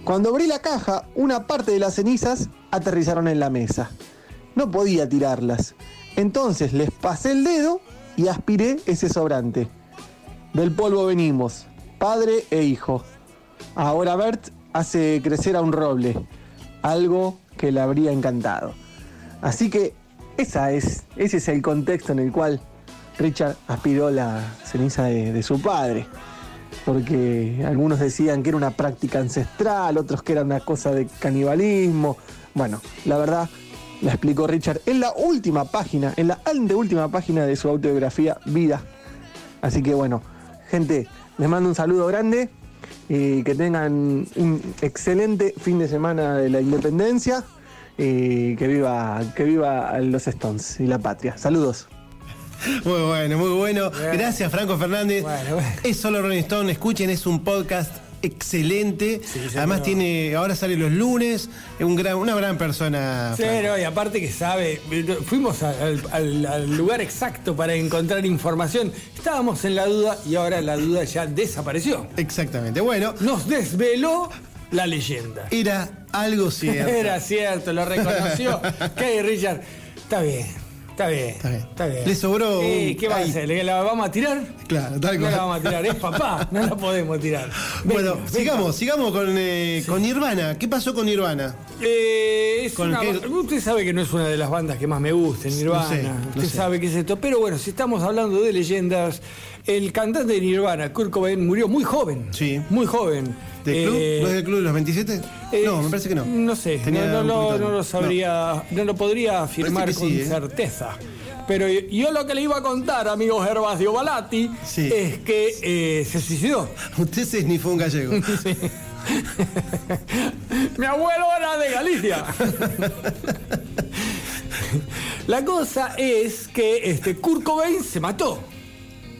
Speaker 9: Cuando abrí la caja, una parte de las cenizas aterrizaron en la mesa. No podía tirarlas. Entonces les pasé el dedo y aspiré ese sobrante. Del polvo venimos, padre e hijo. Ahora Bert hace crecer a un roble, algo que le habría encantado. Así que esa es, ese es el contexto en el cual Richard aspiró la ceniza de, de su padre. Porque algunos decían que era una práctica ancestral, otros que era una cosa de canibalismo. Bueno, la verdad la explicó Richard en la última página, en la anteúltima página de su autobiografía Vida. Así que bueno, gente, les mando un saludo grande y que tengan un excelente fin de semana de la independencia y que viva, que viva los Stones y la patria. Saludos.
Speaker 4: Muy bueno, muy bueno. Gracias, Franco Fernández. Es solo Rolling Stone. Escuchen, es un podcast excelente. Además, tiene ahora sale los lunes. Es un gran, una gran persona.
Speaker 1: Sí, no, y aparte que sabe, fuimos al, al- al lugar exacto para encontrar información. Estábamos en la duda y ahora la duda ya desapareció.
Speaker 4: Exactamente. Bueno.
Speaker 1: Nos desveló la leyenda.
Speaker 4: Era algo cierto.
Speaker 1: Era cierto, lo reconoció. ¿Qué, Richard? Está bien. Está bien, está bien.
Speaker 4: Le sobró
Speaker 1: ¿Qué va a hacer? ¿Le la vamos a tirar?
Speaker 4: Claro, tal
Speaker 1: No
Speaker 4: cual.
Speaker 1: la vamos a tirar, es papá, no la podemos tirar.
Speaker 4: Bueno,
Speaker 1: Venga,
Speaker 4: sigamos, sigamos con, eh, con Nirvana. ¿Qué pasó con Nirvana?
Speaker 1: Eh, es
Speaker 4: Con
Speaker 1: una
Speaker 4: qué-
Speaker 1: ba- Usted sabe que no es una de las bandas que más me gustan,
Speaker 4: Lo
Speaker 1: Nirvana.
Speaker 4: sé,
Speaker 1: usted
Speaker 4: sé.
Speaker 1: sabe que es esto. Pero bueno, si estamos hablando de leyendas, el cantante de Nirvana, Kurt Cobain, murió muy joven.
Speaker 4: Sí.
Speaker 1: Muy joven.
Speaker 4: ¿Del club?
Speaker 1: Eh,
Speaker 4: ¿No es del club de los 27?
Speaker 1: eh,
Speaker 4: no, me parece que no.
Speaker 1: No sé, no, lo-
Speaker 4: poquito-
Speaker 1: no lo sabría, no. lo podría afirmar con
Speaker 4: sí, ¿eh?
Speaker 1: certeza. Pero yo lo que le iba a contar, amigo Gervasio Balati,
Speaker 4: Sí.
Speaker 1: es que eh, se suicidó.
Speaker 4: Usted se esnifó un gallego.
Speaker 1: Mi abuelo era de Galicia. La cosa es que este Kurt Cobain se mató.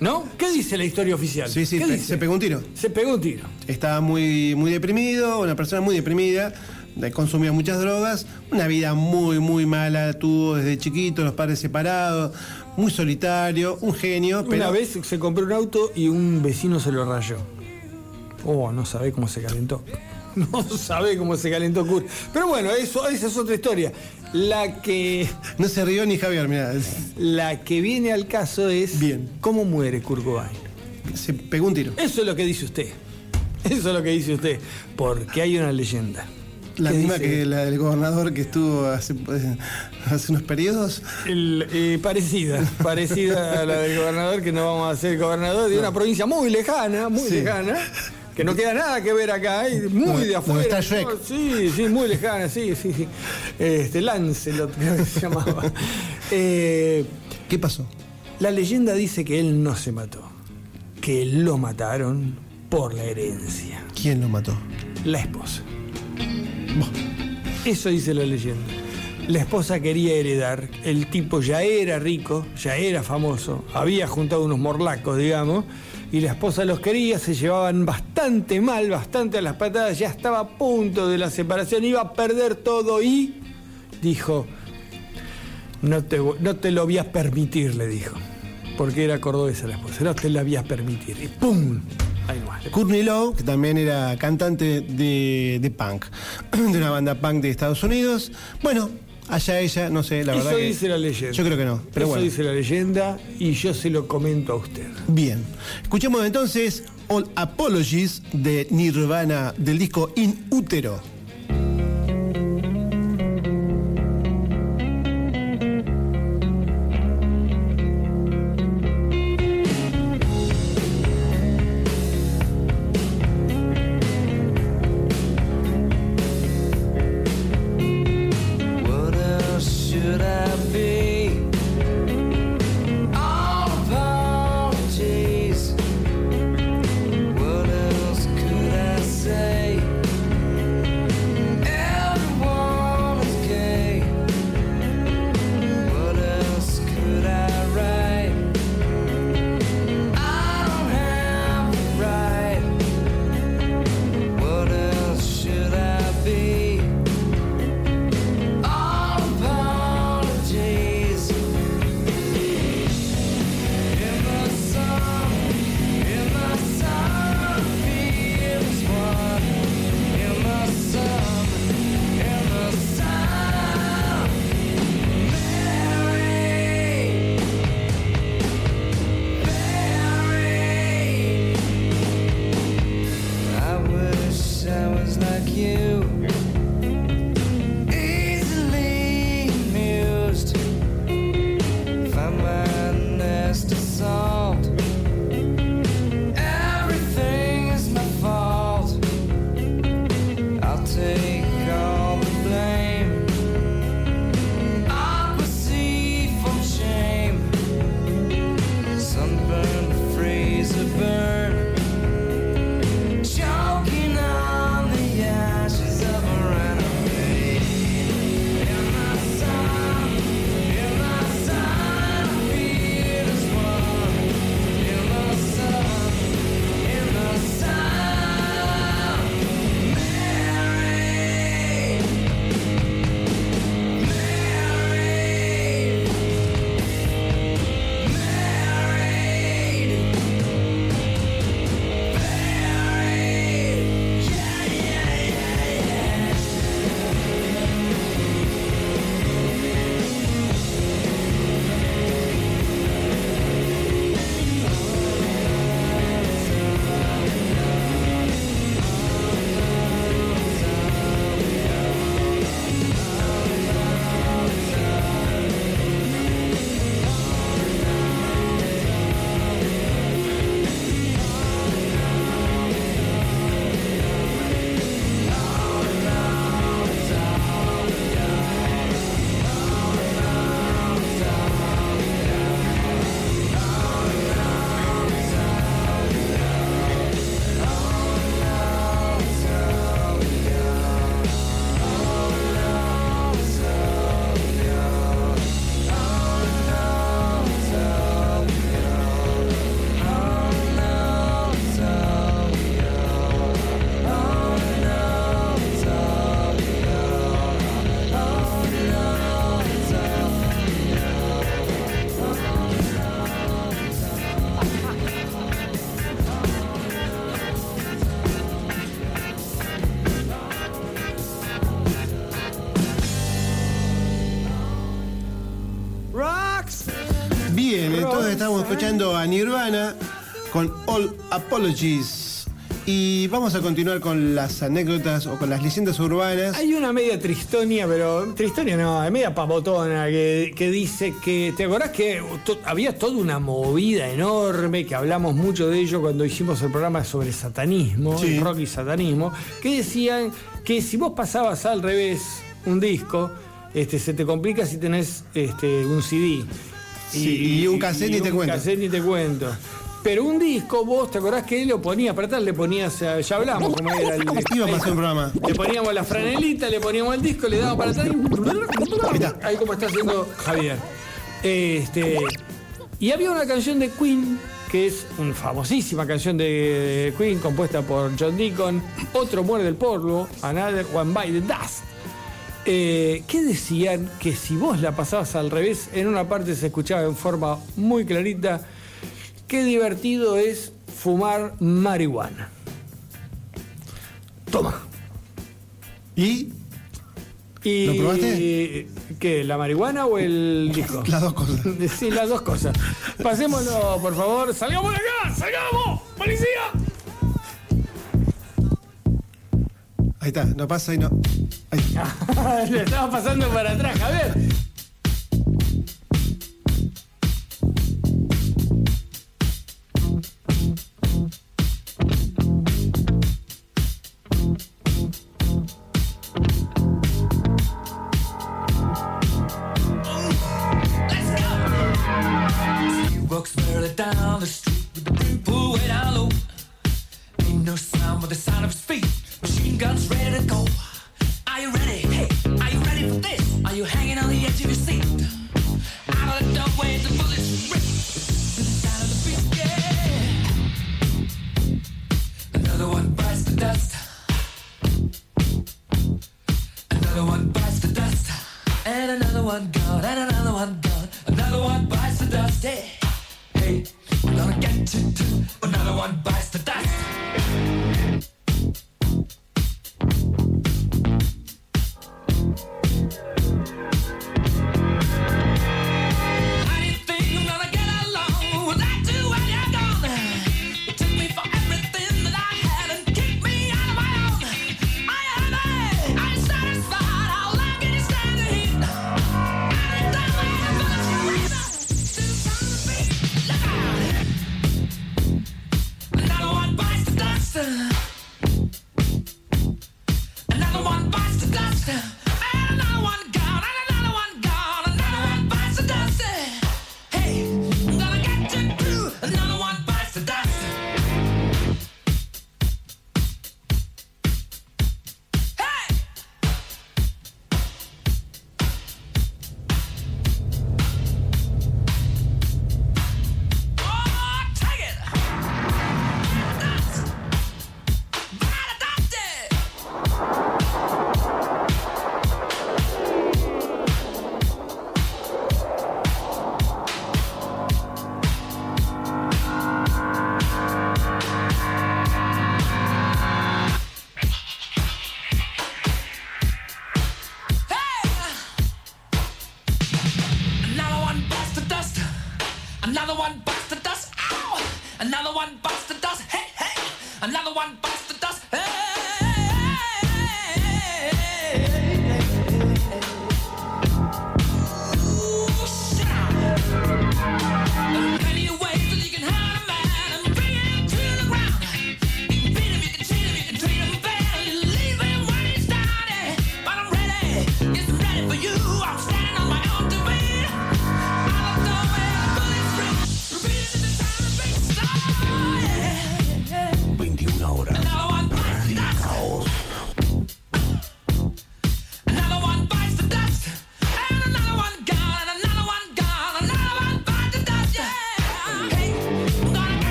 Speaker 1: ¿No? ¿Qué dice la historia oficial?
Speaker 4: Sí, sí,
Speaker 1: ¿Qué
Speaker 4: te-
Speaker 1: dice?
Speaker 4: se pegó un tiro.
Speaker 1: Se pegó un tiro.
Speaker 4: Estaba muy, muy deprimido, una persona muy deprimida, de- consumía muchas drogas, una vida muy, muy mala, tuvo desde chiquito, los padres separados, muy solitario, un genio, pero
Speaker 1: Una vez se compró un auto y un vecino se lo rayó. Oh, no sabe cómo se calentó. No sabe cómo se calentó Kurt. Pero bueno, eso, esa es otra historia. La que,
Speaker 4: no se rió ni Javier, mira,
Speaker 1: la que viene al caso es
Speaker 4: Bien.
Speaker 1: cómo muere Kurt Cobain.
Speaker 4: se pegó un tiro.
Speaker 1: Eso es lo que dice usted. Eso es lo que dice usted. Porque hay una leyenda.
Speaker 4: La
Speaker 1: ¿Qué
Speaker 4: misma
Speaker 1: dice?
Speaker 4: que la del gobernador que estuvo hace, hace unos periodos.
Speaker 1: El, eh, parecida, parecida a la del gobernador, que no vamos a ser gobernador de una provincia muy lejana, muy
Speaker 4: Sí.
Speaker 1: lejana, que no queda nada que ver acá, eh, muy de afuera.
Speaker 4: está Shrek.
Speaker 1: ¿no? Sí, sí, muy lejana, sí, sí, sí. Este, Lancelot creo que se llamaba. Eh,
Speaker 4: ¿Qué pasó?
Speaker 1: la leyenda dice que él no se mató, que lo mataron por la herencia.
Speaker 6: ¿Quién lo mató?
Speaker 1: La esposa. Eso dice la leyenda. La esposa quería heredar, el tipo ya era rico, ya era famoso, había juntado unos morlacos, digamos, y la esposa los quería, se llevaban bastante mal, bastante a las patadas, ya estaba a punto de la separación, iba a perder todo y dijo, no te, no te lo voy a permitir, le dijo, porque era cordobesa la esposa, no te la voy a permitir, y ¡pum!
Speaker 6: Courtney Love, que también era cantante de punk, de una banda punk de Estados Unidos. Bueno, allá ella, no sé, la
Speaker 1: Eso
Speaker 6: verdad que...
Speaker 1: dice la leyenda.
Speaker 6: Yo creo que no, pero
Speaker 1: Eso
Speaker 6: bueno.
Speaker 1: dice la leyenda y yo se lo comento a usted.
Speaker 6: Bien. Escuchemos entonces All Apologies de Nirvana del disco In Útero. Escuchando a Nirvana con All Apologies. Y vamos a continuar con las anécdotas o con las leyendas urbanas.
Speaker 1: Hay una media tristonia, pero tristonia no, es media pavotona que, que dice que. ¿Te acordás que to- había toda una movida enorme que hablamos mucho de ello cuando hicimos el programa sobre satanismo,
Speaker 6: Sí.
Speaker 1: rock y satanismo? Que decían que si vos pasabas al revés un disco, este, se te complica si tenés este, un CD.
Speaker 6: Y, un cassette y te
Speaker 1: un
Speaker 6: cuento.
Speaker 1: cassette ni te cuento.
Speaker 10: Pero un disco, vos te acordás que él lo ponía para atrás, le ponías, eh, ya hablamos cómo era el
Speaker 4: iba programa.
Speaker 10: Le poníamos la franelita, le poníamos el disco, le damos para atrás y... ahí como está haciendo Javier. Este, y había una canción de Queen, que es una famosísima canción de Queen, compuesta por John Deacon, Otro muere del polvo, Another One by the Dust. Eh, ¿Qué decían? Que si vos la pasabas al revés, en una parte se escuchaba en forma muy clarita, qué divertido es fumar marihuana. Toma.
Speaker 4: ¿Y?
Speaker 10: y
Speaker 4: ¿Lo probaste?
Speaker 10: ¿Qué? ¿La marihuana o el disco?
Speaker 4: Las dos cosas.
Speaker 10: Sí, las dos cosas. Pasémoslo, por favor. ¡Salgamos de acá! ¡Salgamos! ¡Policía!
Speaker 4: Ahí está, no pasa y no.
Speaker 10: Le estaba pasando para atrás, Javier.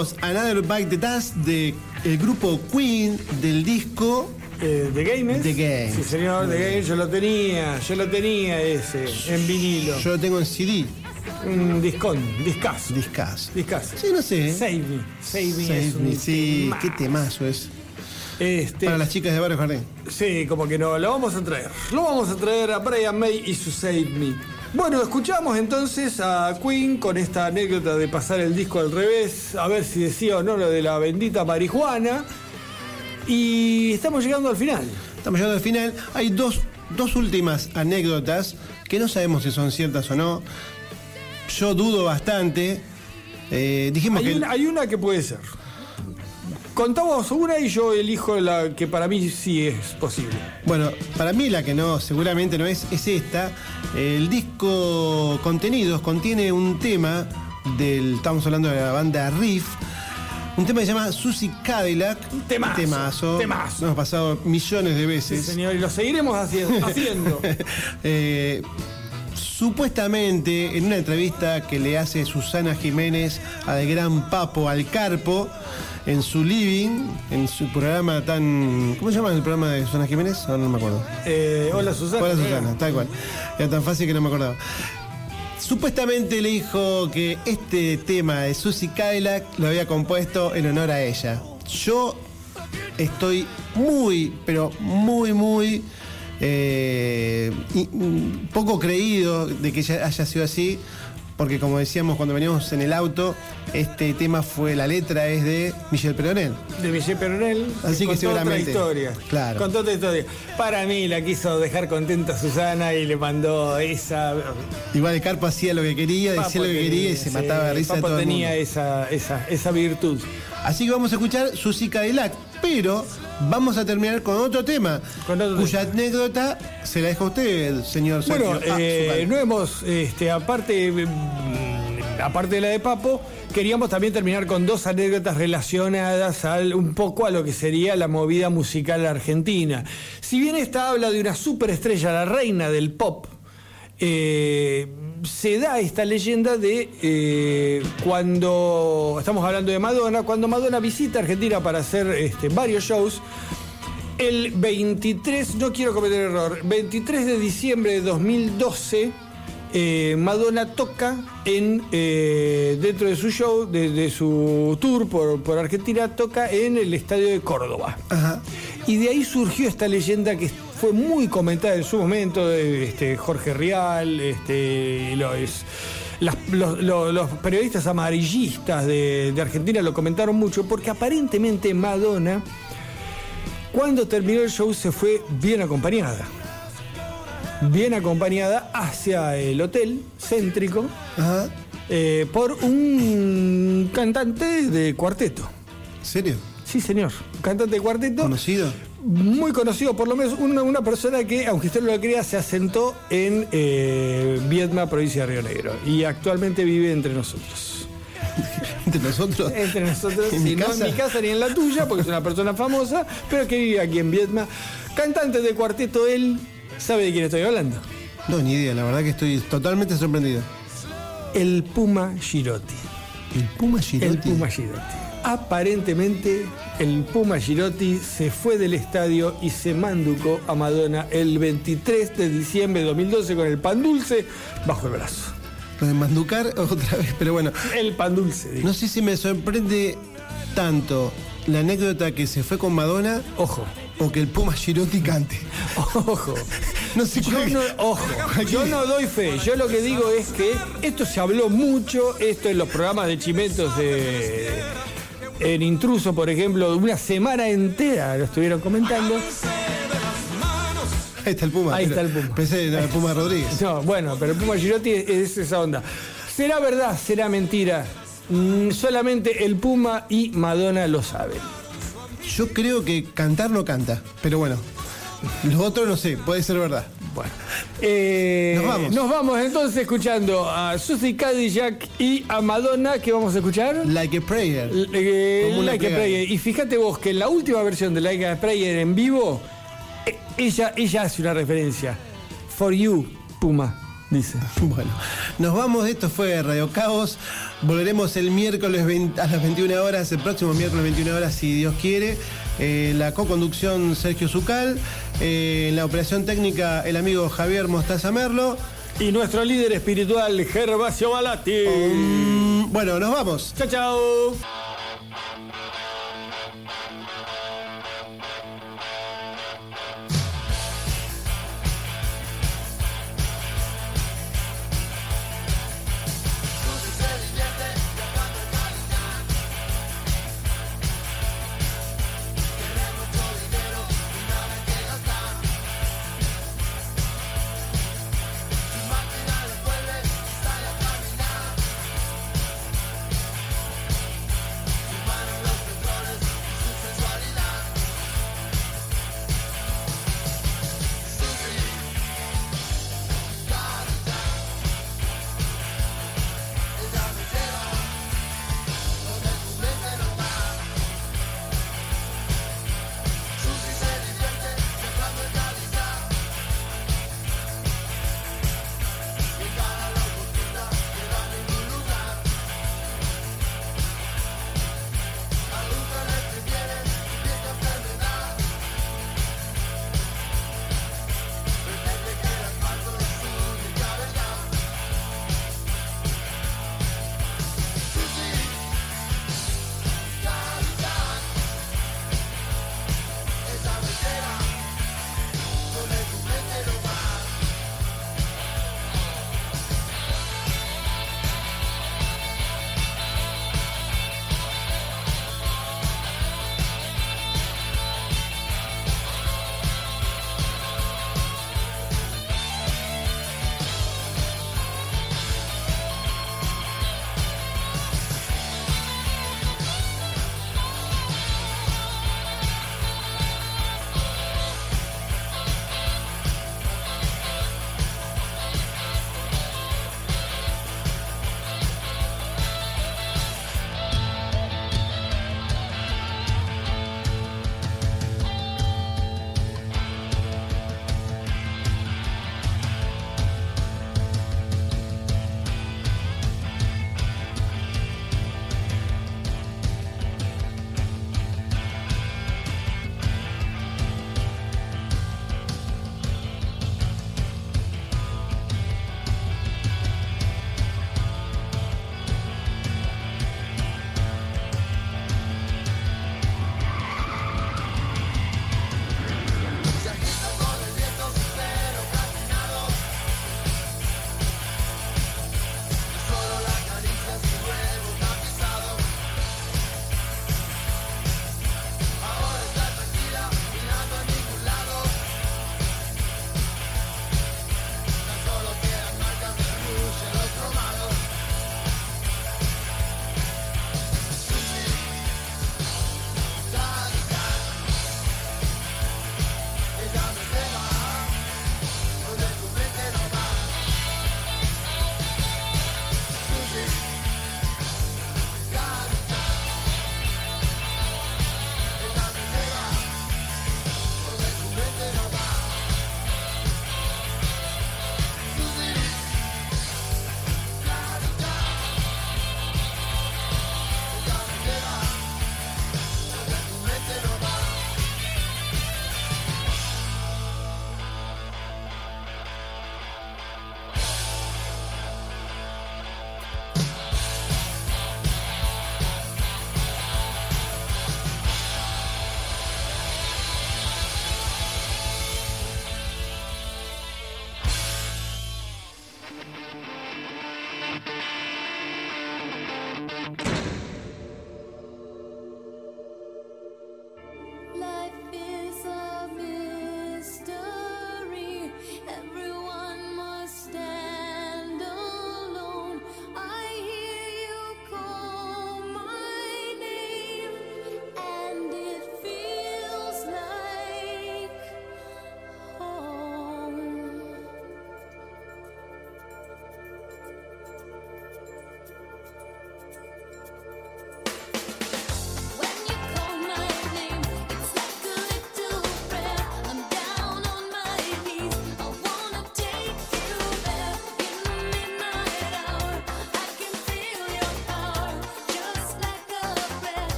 Speaker 4: escuchamos Another Bite the Dust de el grupo Queen del disco
Speaker 10: eh, The Games.
Speaker 4: The Game.
Speaker 10: Sí, señor, The Game, yo lo tenía, yo lo tenía ese, en vinilo.
Speaker 4: Yo lo tengo en CD.
Speaker 1: Un discón, discazo.
Speaker 4: Discazo.
Speaker 1: Discazo.
Speaker 4: Sí, no sé.
Speaker 1: Save Me. Save Me.
Speaker 4: Save me qué temazo es.
Speaker 1: Este,
Speaker 4: Para las chicas de Barrio Jardín.
Speaker 1: Sí, como que no, lo vamos a traer. Lo vamos a traer a Brian May y su Save Me. Bueno, escuchamos entonces a Queen con esta anécdota de pasar el disco al revés, a ver si decía o no lo de la bendita marihuana. Y estamos llegando al final.
Speaker 4: Estamos llegando al final. Hay dos, dos últimas anécdotas que no sabemos si son ciertas o no. Yo dudo bastante. Eh, dijimos
Speaker 1: Hay
Speaker 4: que.
Speaker 1: una, hay una que puede ser. Contamos una y yo elijo la que para mí sí es posible.
Speaker 4: Bueno, para mí la que no, seguramente no es, es esta. El disco Contenidos contiene un tema del. Estamos hablando de la banda Riff. Un tema que se llama Susie Cadillac.
Speaker 1: Temazo,
Speaker 4: Temazo.
Speaker 1: temazo.
Speaker 4: Nos hemos pasado millones de
Speaker 1: Sí,
Speaker 4: veces.
Speaker 1: señor, y lo seguiremos haciendo. haciendo.
Speaker 4: Eh, supuestamente en una entrevista que le hace Susana Jiménez al gran Papo al Carpo en su living, en su programa tan. ¿Cómo se llama el programa de Susana Jiménez? Ahora no me acuerdo.
Speaker 1: Eh, hola Susana.
Speaker 4: Hola Susana, tal cual. Era tan fácil que no me acordaba. Supuestamente le dijo que este tema de Susie Cadillac lo había compuesto en honor a ella. Yo estoy muy, pero muy, muy eh, y- mm, poco creído de que haya sido así, porque como decíamos cuando veníamos en el auto, este tema fue, la letra es de Michel Peronel.
Speaker 1: de Michel Peronel.
Speaker 4: Así que
Speaker 1: contó
Speaker 4: seguramente.
Speaker 1: Otra historia.
Speaker 4: Claro.
Speaker 1: Contó otra historia. Para mí la quiso dejar contenta Susana y le mandó esa.
Speaker 4: Igual el Carpo hacía lo que quería, decía lo que
Speaker 1: tenía,
Speaker 4: quería y se
Speaker 1: sí,
Speaker 4: mataba de risa de
Speaker 1: Papo
Speaker 4: todo el mundo.
Speaker 1: tenía esa, esa, esa virtud.
Speaker 4: Así que vamos a escuchar Susi Cadillac, pero vamos a terminar con otro tema,
Speaker 1: Con otro
Speaker 4: cuya anécdota se la deja a usted, señor
Speaker 1: Bueno,
Speaker 4: Sergio. Ah,
Speaker 1: eh, no hemos, este, aparte, mm, aparte de la de Papo, queríamos también terminar con dos anécdotas relacionadas al, un poco a lo que sería la movida musical argentina. Si bien esta habla de una superestrella, la reina del pop, eh, se da esta leyenda de eh, cuando, estamos hablando de Madonna, cuando Madonna visita Argentina para hacer este, varios shows, el 23, no quiero cometer error, 23 de diciembre de 2012, eh, Madonna toca en, dentro de su show, de, de su tour por, por Argentina, toca en el estadio de Córdoba.
Speaker 4: Ajá.
Speaker 1: Y de ahí surgió esta leyenda que fue muy comentada en su momento, de este, Jorge Rial, este, los, las- los, los- los periodistas amarillistas de, de Argentina lo comentaron mucho, porque aparentemente Madonna, cuando terminó el show, se fue bien acompañada. Bien acompañada hacia el hotel céntrico
Speaker 4: Ajá.
Speaker 1: eh, por un cantante de cuarteto.
Speaker 4: ¿Serio?
Speaker 1: Sí, señor. Cantante de cuarteto.
Speaker 4: ¿Conocido?
Speaker 1: Muy conocido, por lo menos una, una persona que, aunque usted no lo crea, se asentó en eh, Viedma, provincia de Río Negro. Y actualmente vive entre nosotros.
Speaker 4: ¿Entre nosotros?
Speaker 1: Entre nosotros,
Speaker 4: ¿En
Speaker 1: sí, no
Speaker 4: casa?
Speaker 1: en mi casa ni en la tuya, porque es una persona famosa, pero que vive aquí en Viedma. Cantante de cuarteto, él sabe de quién estoy hablando.
Speaker 4: No, ni idea, la verdad que estoy totalmente sorprendido.
Speaker 1: El Puma Girotti.
Speaker 4: ¿El Puma Girotti?
Speaker 1: El Puma Girotti. Aparentemente, el Puma Girotti se fue del estadio y se manducó a Madonna el 23 de diciembre de 2012 con el pan dulce bajo el brazo.
Speaker 4: Lo de Manducar otra vez, pero bueno.
Speaker 1: El pan dulce, digo.
Speaker 4: No sé si me sorprende tanto la anécdota que se fue con Madonna
Speaker 1: Ojo,
Speaker 4: o que el Puma Girotti cante.
Speaker 1: ojo.
Speaker 4: No sé
Speaker 1: Yo
Speaker 4: cuál-
Speaker 1: no, ojo, yo no doy fe. Yo lo que digo es que esto se habló mucho, esto en los programas de chimentos de, en Intruso, por ejemplo, una semana entera lo estuvieron comentando.
Speaker 4: Ahí está el Puma.
Speaker 1: Ahí está el Puma.
Speaker 4: Pensé era el Puma Rodríguez.
Speaker 1: No, bueno, pero el Puma Girotti es, es esa onda. ¿Será verdad? ¿Será mentira? Mm, solamente el Puma y Madonna lo saben.
Speaker 4: Yo creo que cantar no canta, pero bueno. Los otros no sé, puede ser verdad.
Speaker 1: Bueno. Eh,
Speaker 4: Nos vamos.
Speaker 1: Nos vamos entonces escuchando a Susie Cadillac y a Madonna, que vamos a escuchar.
Speaker 4: Like a Prayer.
Speaker 1: Eh,
Speaker 4: Como una
Speaker 1: Like a. Prayer. Y fíjate vos que en la última versión de Like a Prayer en vivo, eh, ella, ella hace una referencia. For you, Puma, dice.
Speaker 4: Bueno, nos vamos. Esto fue Radio Caos. Volveremos el miércoles 20 a las 21 horas, el próximo miércoles 21 horas, si Dios quiere. Eh, la co-conducción Sergio Zucal. Eh, en la operación técnica, el amigo Javier Mostaza Merlo.
Speaker 6: Y nuestro líder espiritual, Gervasio Balati.
Speaker 4: Mm, bueno, nos vamos.
Speaker 6: Chao, chao.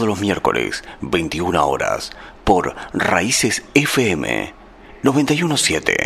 Speaker 2: Todos los miércoles, 21 horas, por Raíces FM 917.